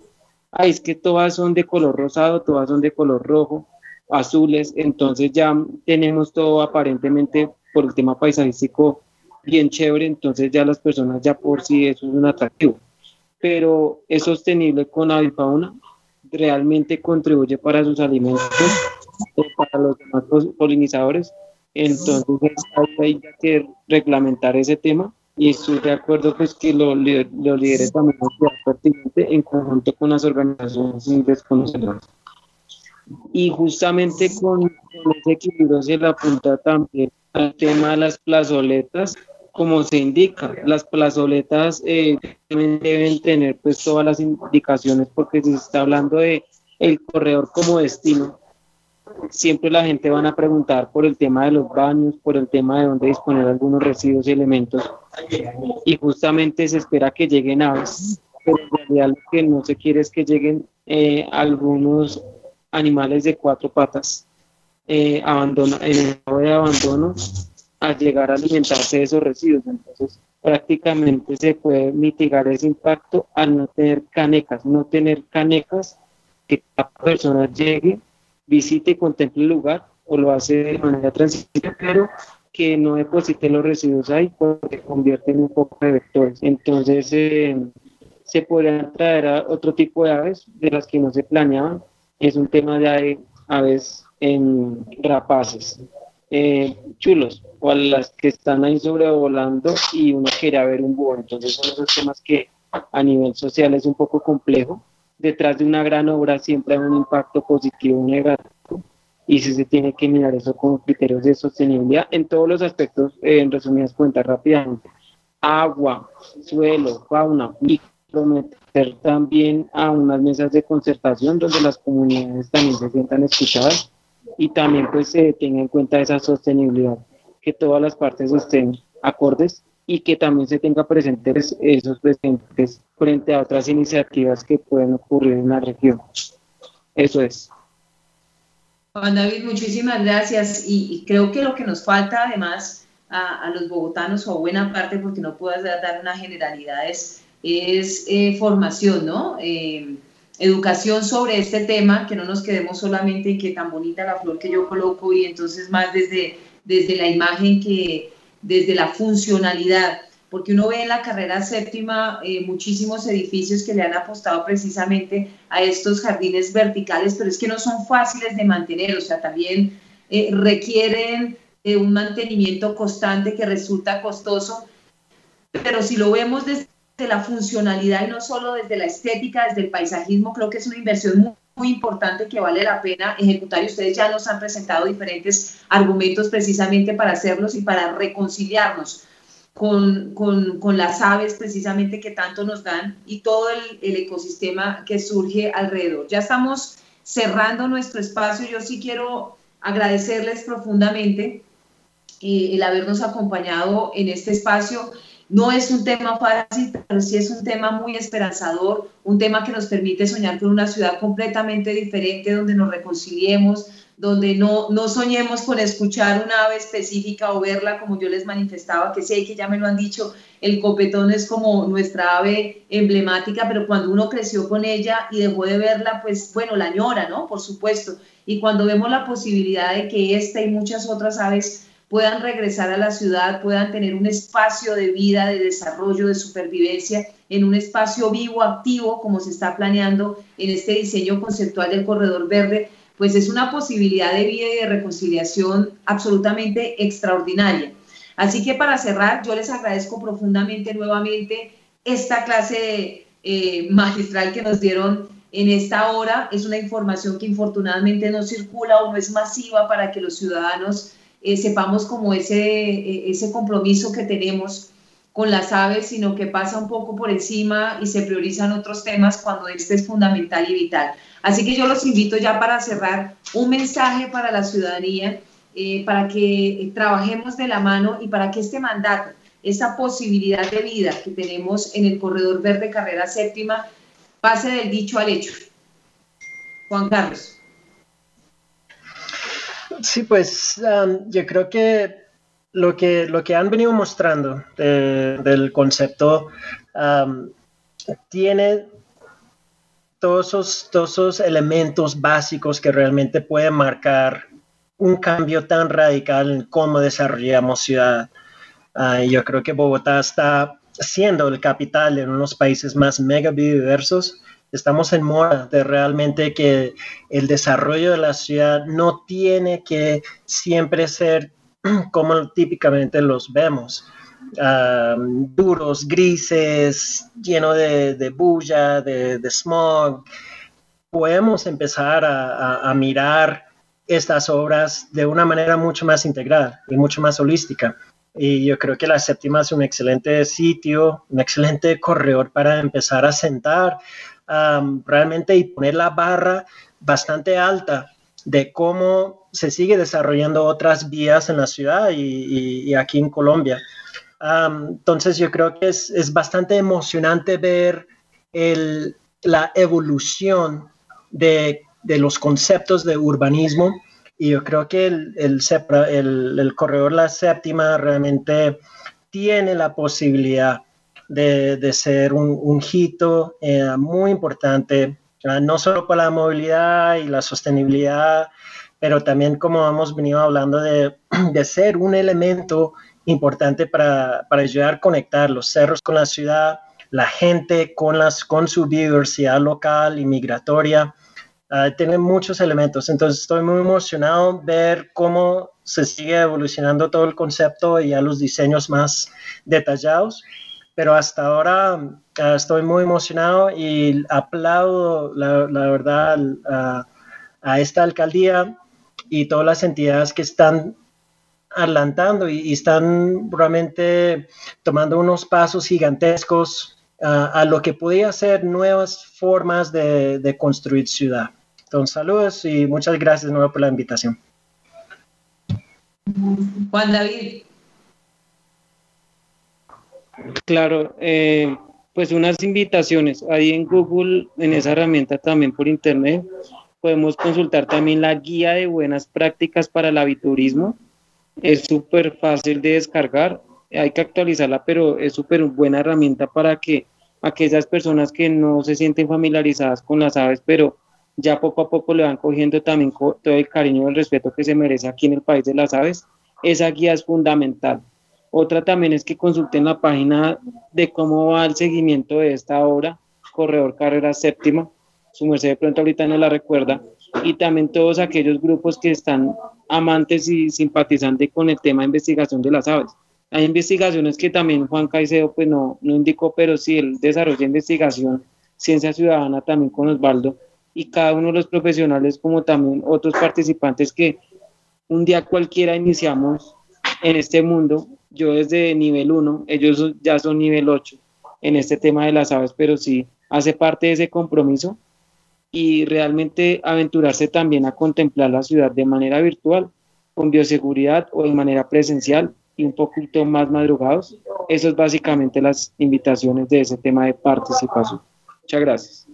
[SPEAKER 5] Ah, es que todas son de color rosado, todas son de color rojo, azules, entonces ya tenemos todo aparentemente por el tema paisajístico bien chévere, entonces ya las personas ya por sí eso es un atractivo. Pero es sostenible con avifauna, realmente contribuye para sus alimentos, para los demás polinizadores. Entonces hay que reglamentar ese tema y estoy de acuerdo pues que lo, lo lidere también pertinente en conjunto con las organizaciones desconocidas. Y justamente con, ese equilibrio se le apunta también al tema de las plazoletas como se indica, las plazoletas eh, deben tener pues todas las indicaciones porque si se está hablando de el corredor como destino, siempre la gente van a preguntar por el tema de los baños, por el tema de dónde disponer algunos residuos y elementos. Y justamente se espera que lleguen aves, pero en realidad lo que no se quiere es que lleguen eh, algunos animales de cuatro patas eh, abandono, en el estado de abandono a llegar a alimentarse de esos residuos. Entonces, prácticamente se puede mitigar ese impacto al no tener canecas, no tener canecas que cada persona llegue, visite y contemple el lugar o lo hace de manera transitiva, pero que no deposite los residuos ahí porque convierten un poco de vectores. Entonces, eh, se podrían traer a otro tipo de aves de las que no se planeaban. Es un tema de aves en rapaces, eh, chulos, o las que están ahí sobrevolando y uno quiere ver un búho. Entonces son esos temas que a nivel social es un poco complejo. Detrás de una gran obra siempre hay un impacto positivo o negativo y si se tiene que mirar eso con criterios de sostenibilidad en todos los aspectos, eh, en resumidas cuentas rápidamente. Agua, suelo, fauna y prometer también a unas mesas de concertación donde las comunidades también se sientan escuchadas y también pues se tenga en cuenta esa sostenibilidad, que todas las partes estén acordes y que también se tenga presentes esos presentes frente a otras iniciativas que pueden ocurrir en la región. Eso es.
[SPEAKER 2] Juan David, muchísimas gracias. Y, creo que lo que nos falta además a, los bogotanos o a buena parte, porque no puedo dar una generalidad, es, eh, formación, ¿no? Eh, educación sobre este tema, que no nos quedemos solamente en que tan bonita la flor que yo coloco y entonces más desde, desde la imagen que desde la funcionalidad, porque uno ve en la carrera séptima eh, muchísimos edificios que le han apostado precisamente a estos jardines verticales, pero es que no son fáciles de mantener, o sea, también eh, requieren eh, un mantenimiento constante que resulta costoso, pero si lo vemos desde de la funcionalidad y no solo desde la estética, desde el paisajismo, creo que es una inversión muy, muy, importante que vale la pena ejecutar y ustedes ya nos han presentado diferentes argumentos precisamente para hacerlos y para reconciliarnos con, con, con las aves precisamente que tanto nos dan y todo el, el ecosistema que surge alrededor. Ya estamos cerrando nuestro espacio, yo sí quiero agradecerles profundamente eh, el habernos acompañado en este espacio no es un tema fácil, pero sí es un tema muy esperanzador, un tema que nos permite soñar con una ciudad completamente diferente, donde nos reconciliemos, donde no, no soñemos con escuchar una ave específica o verla como yo les manifestaba, que sé que ya me lo han dicho, el copetón es como nuestra ave emblemática, pero cuando uno creció con ella y dejó de verla, pues bueno, la añora, ¿no? Por supuesto. Y cuando vemos la posibilidad de que esta y muchas otras aves puedan regresar a la ciudad, puedan tener un espacio de vida, de desarrollo, de supervivencia, en un espacio vivo, activo, como se está planeando en este diseño conceptual del corredor verde, pues es una posibilidad de vida y de reconciliación absolutamente extraordinaria. Así que para cerrar, yo les agradezco profundamente nuevamente esta clase eh, magistral que nos dieron en esta hora. Es una información que infortunadamente no circula o no es masiva para que los ciudadanos eh, sepamos como ese, eh, ese compromiso que tenemos con las aves, sino que pasa un poco por encima y se priorizan otros temas cuando este es fundamental y vital. Así que yo los invito ya para cerrar un mensaje para la ciudadanía, eh, para que trabajemos de la mano y para que este mandato, esa posibilidad de vida que tenemos en el Corredor Verde Carrera Séptima, pase del dicho al hecho. Juan Carlos.
[SPEAKER 4] Sí, pues yo creo que lo, que lo que han venido mostrando del concepto tiene todos esos, todos esos elementos básicos que realmente pueden marcar un cambio tan radical en cómo desarrollamos ciudad. Ah, yo creo que Bogotá está siendo el capital de uno de los países más mega biodiversos estamos en mora de realmente que el desarrollo de la ciudad no tiene que siempre ser como típicamente los vemos. duros, grises, lleno de, bulla, de, smog. Podemos empezar a, a, mirar estas obras de una manera mucho más integral y mucho más holística. Y yo creo que la séptima es un excelente sitio, un excelente corredor para empezar a sentar realmente y poner la barra bastante alta de cómo se sigue desarrollando otras vías en la ciudad y, aquí en Colombia. entonces yo creo que es, es bastante emocionante ver el, la evolución de, de, los conceptos de urbanismo y yo creo que el, el, el, corredor La Séptima realmente tiene la posibilidad de, de ser un, un hito eh, muy importante, uh, no solo para la movilidad y la sostenibilidad, pero también como hemos venido hablando de, de ser un elemento importante para, para, ayudar a conectar los cerros con la ciudad, la gente con, las, con su diversidad local y migratoria. Uh, tiene muchos elementos, entonces estoy muy emocionado ver cómo se sigue evolucionando todo el concepto y ya los diseños más detallados, pero hasta ahora uh, estoy muy emocionado y aplaudo la, verdad a esta alcaldía y todas las entidades que están adelantando y, están realmente tomando unos pasos gigantescos a lo que podía ser nuevas formas de, de, construir ciudad. Entonces, saludos y muchas gracias nuevo por la invitación.
[SPEAKER 2] Juan David.
[SPEAKER 5] Claro, eh, pues unas invitaciones. Ahí en Google, en esa herramienta también por internet, podemos consultar también la guía de buenas prácticas para el aviturismo. Es súper fácil de descargar hay que actualizarla, pero es súper buena herramienta para que aquellas personas que no se sienten familiarizadas con las aves, pero ya poco a poco le van cogiendo también todo el cariño y el respeto que se merece aquí en el país de las aves, esa guía es fundamental. Otra también es que consulten la página de cómo va el seguimiento de esta obra, Corredor Carrera Séptima, su merced de pronto ahorita no la recuerda, y también todos aquellos grupos que están amantes y simpatizantes con el tema de investigación de las aves. Hay investigaciones que también Juan Caicedo pues no, no indicó, pero sí el desarrollo de investigación, ciencia ciudadana también con Osvaldo. Y cada uno de los profesionales como también otros participantes que un día cualquiera iniciamos en este mundo, yo desde nivel 1, ellos ya son nivel 8 en este tema de las aves, pero sí hace parte de ese compromiso y realmente aventurarse también a contemplar la ciudad de manera virtual, con bioseguridad o de manera presencial, y un poquito más madrugados. Eso es básicamente las invitaciones de ese tema de participación. Muchas gracias.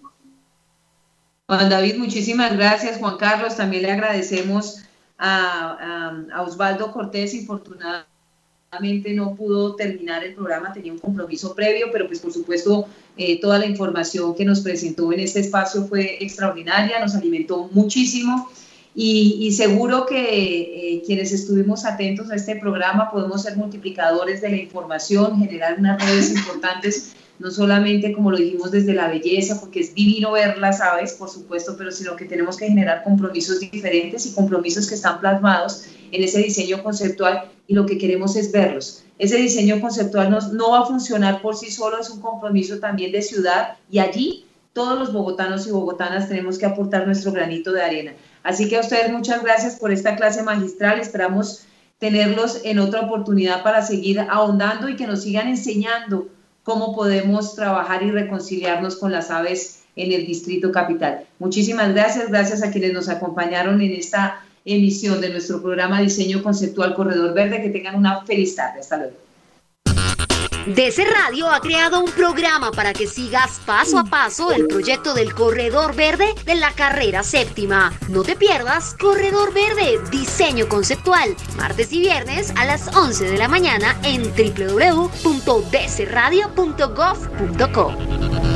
[SPEAKER 2] Juan David, muchísimas gracias. Juan Carlos, también le agradecemos a, a, Osvaldo Cortés, infortunadamente no pudo terminar el programa, tenía un compromiso previo, pero pues por supuesto eh, toda la información que nos presentó en este espacio fue extraordinaria, nos alimentó muchísimo y, seguro que eh, quienes estuvimos atentos a este programa podemos ser multiplicadores de la información, generar unas redes importantes, no solamente como lo dijimos desde la belleza, porque es divino ver las aves, por supuesto, pero sino que tenemos que generar compromisos diferentes y compromisos que están plasmados en ese diseño conceptual y lo que queremos es verlos. Ese diseño conceptual no, no va a funcionar por sí solo, es un compromiso también de ciudad y allí todos los bogotanos y bogotanas tenemos que aportar nuestro granito de arena. Así que a ustedes muchas gracias por esta clase magistral. Esperamos tenerlos en otra oportunidad para seguir ahondando y que nos sigan enseñando cómo podemos trabajar y reconciliarnos con las aves en el Distrito Capital. Muchísimas gracias, gracias a quienes nos acompañaron en esta emisión de nuestro programa Diseño Conceptual Corredor Verde. Que tengan una feliz tarde. Hasta luego.
[SPEAKER 6] DC Radio ha creado un programa para que sigas paso a paso el proyecto del Corredor Verde de la carrera séptima. No te pierdas Corredor Verde, diseño conceptual, martes y viernes a las 11 de la mañana en www.dcradio.gov.co.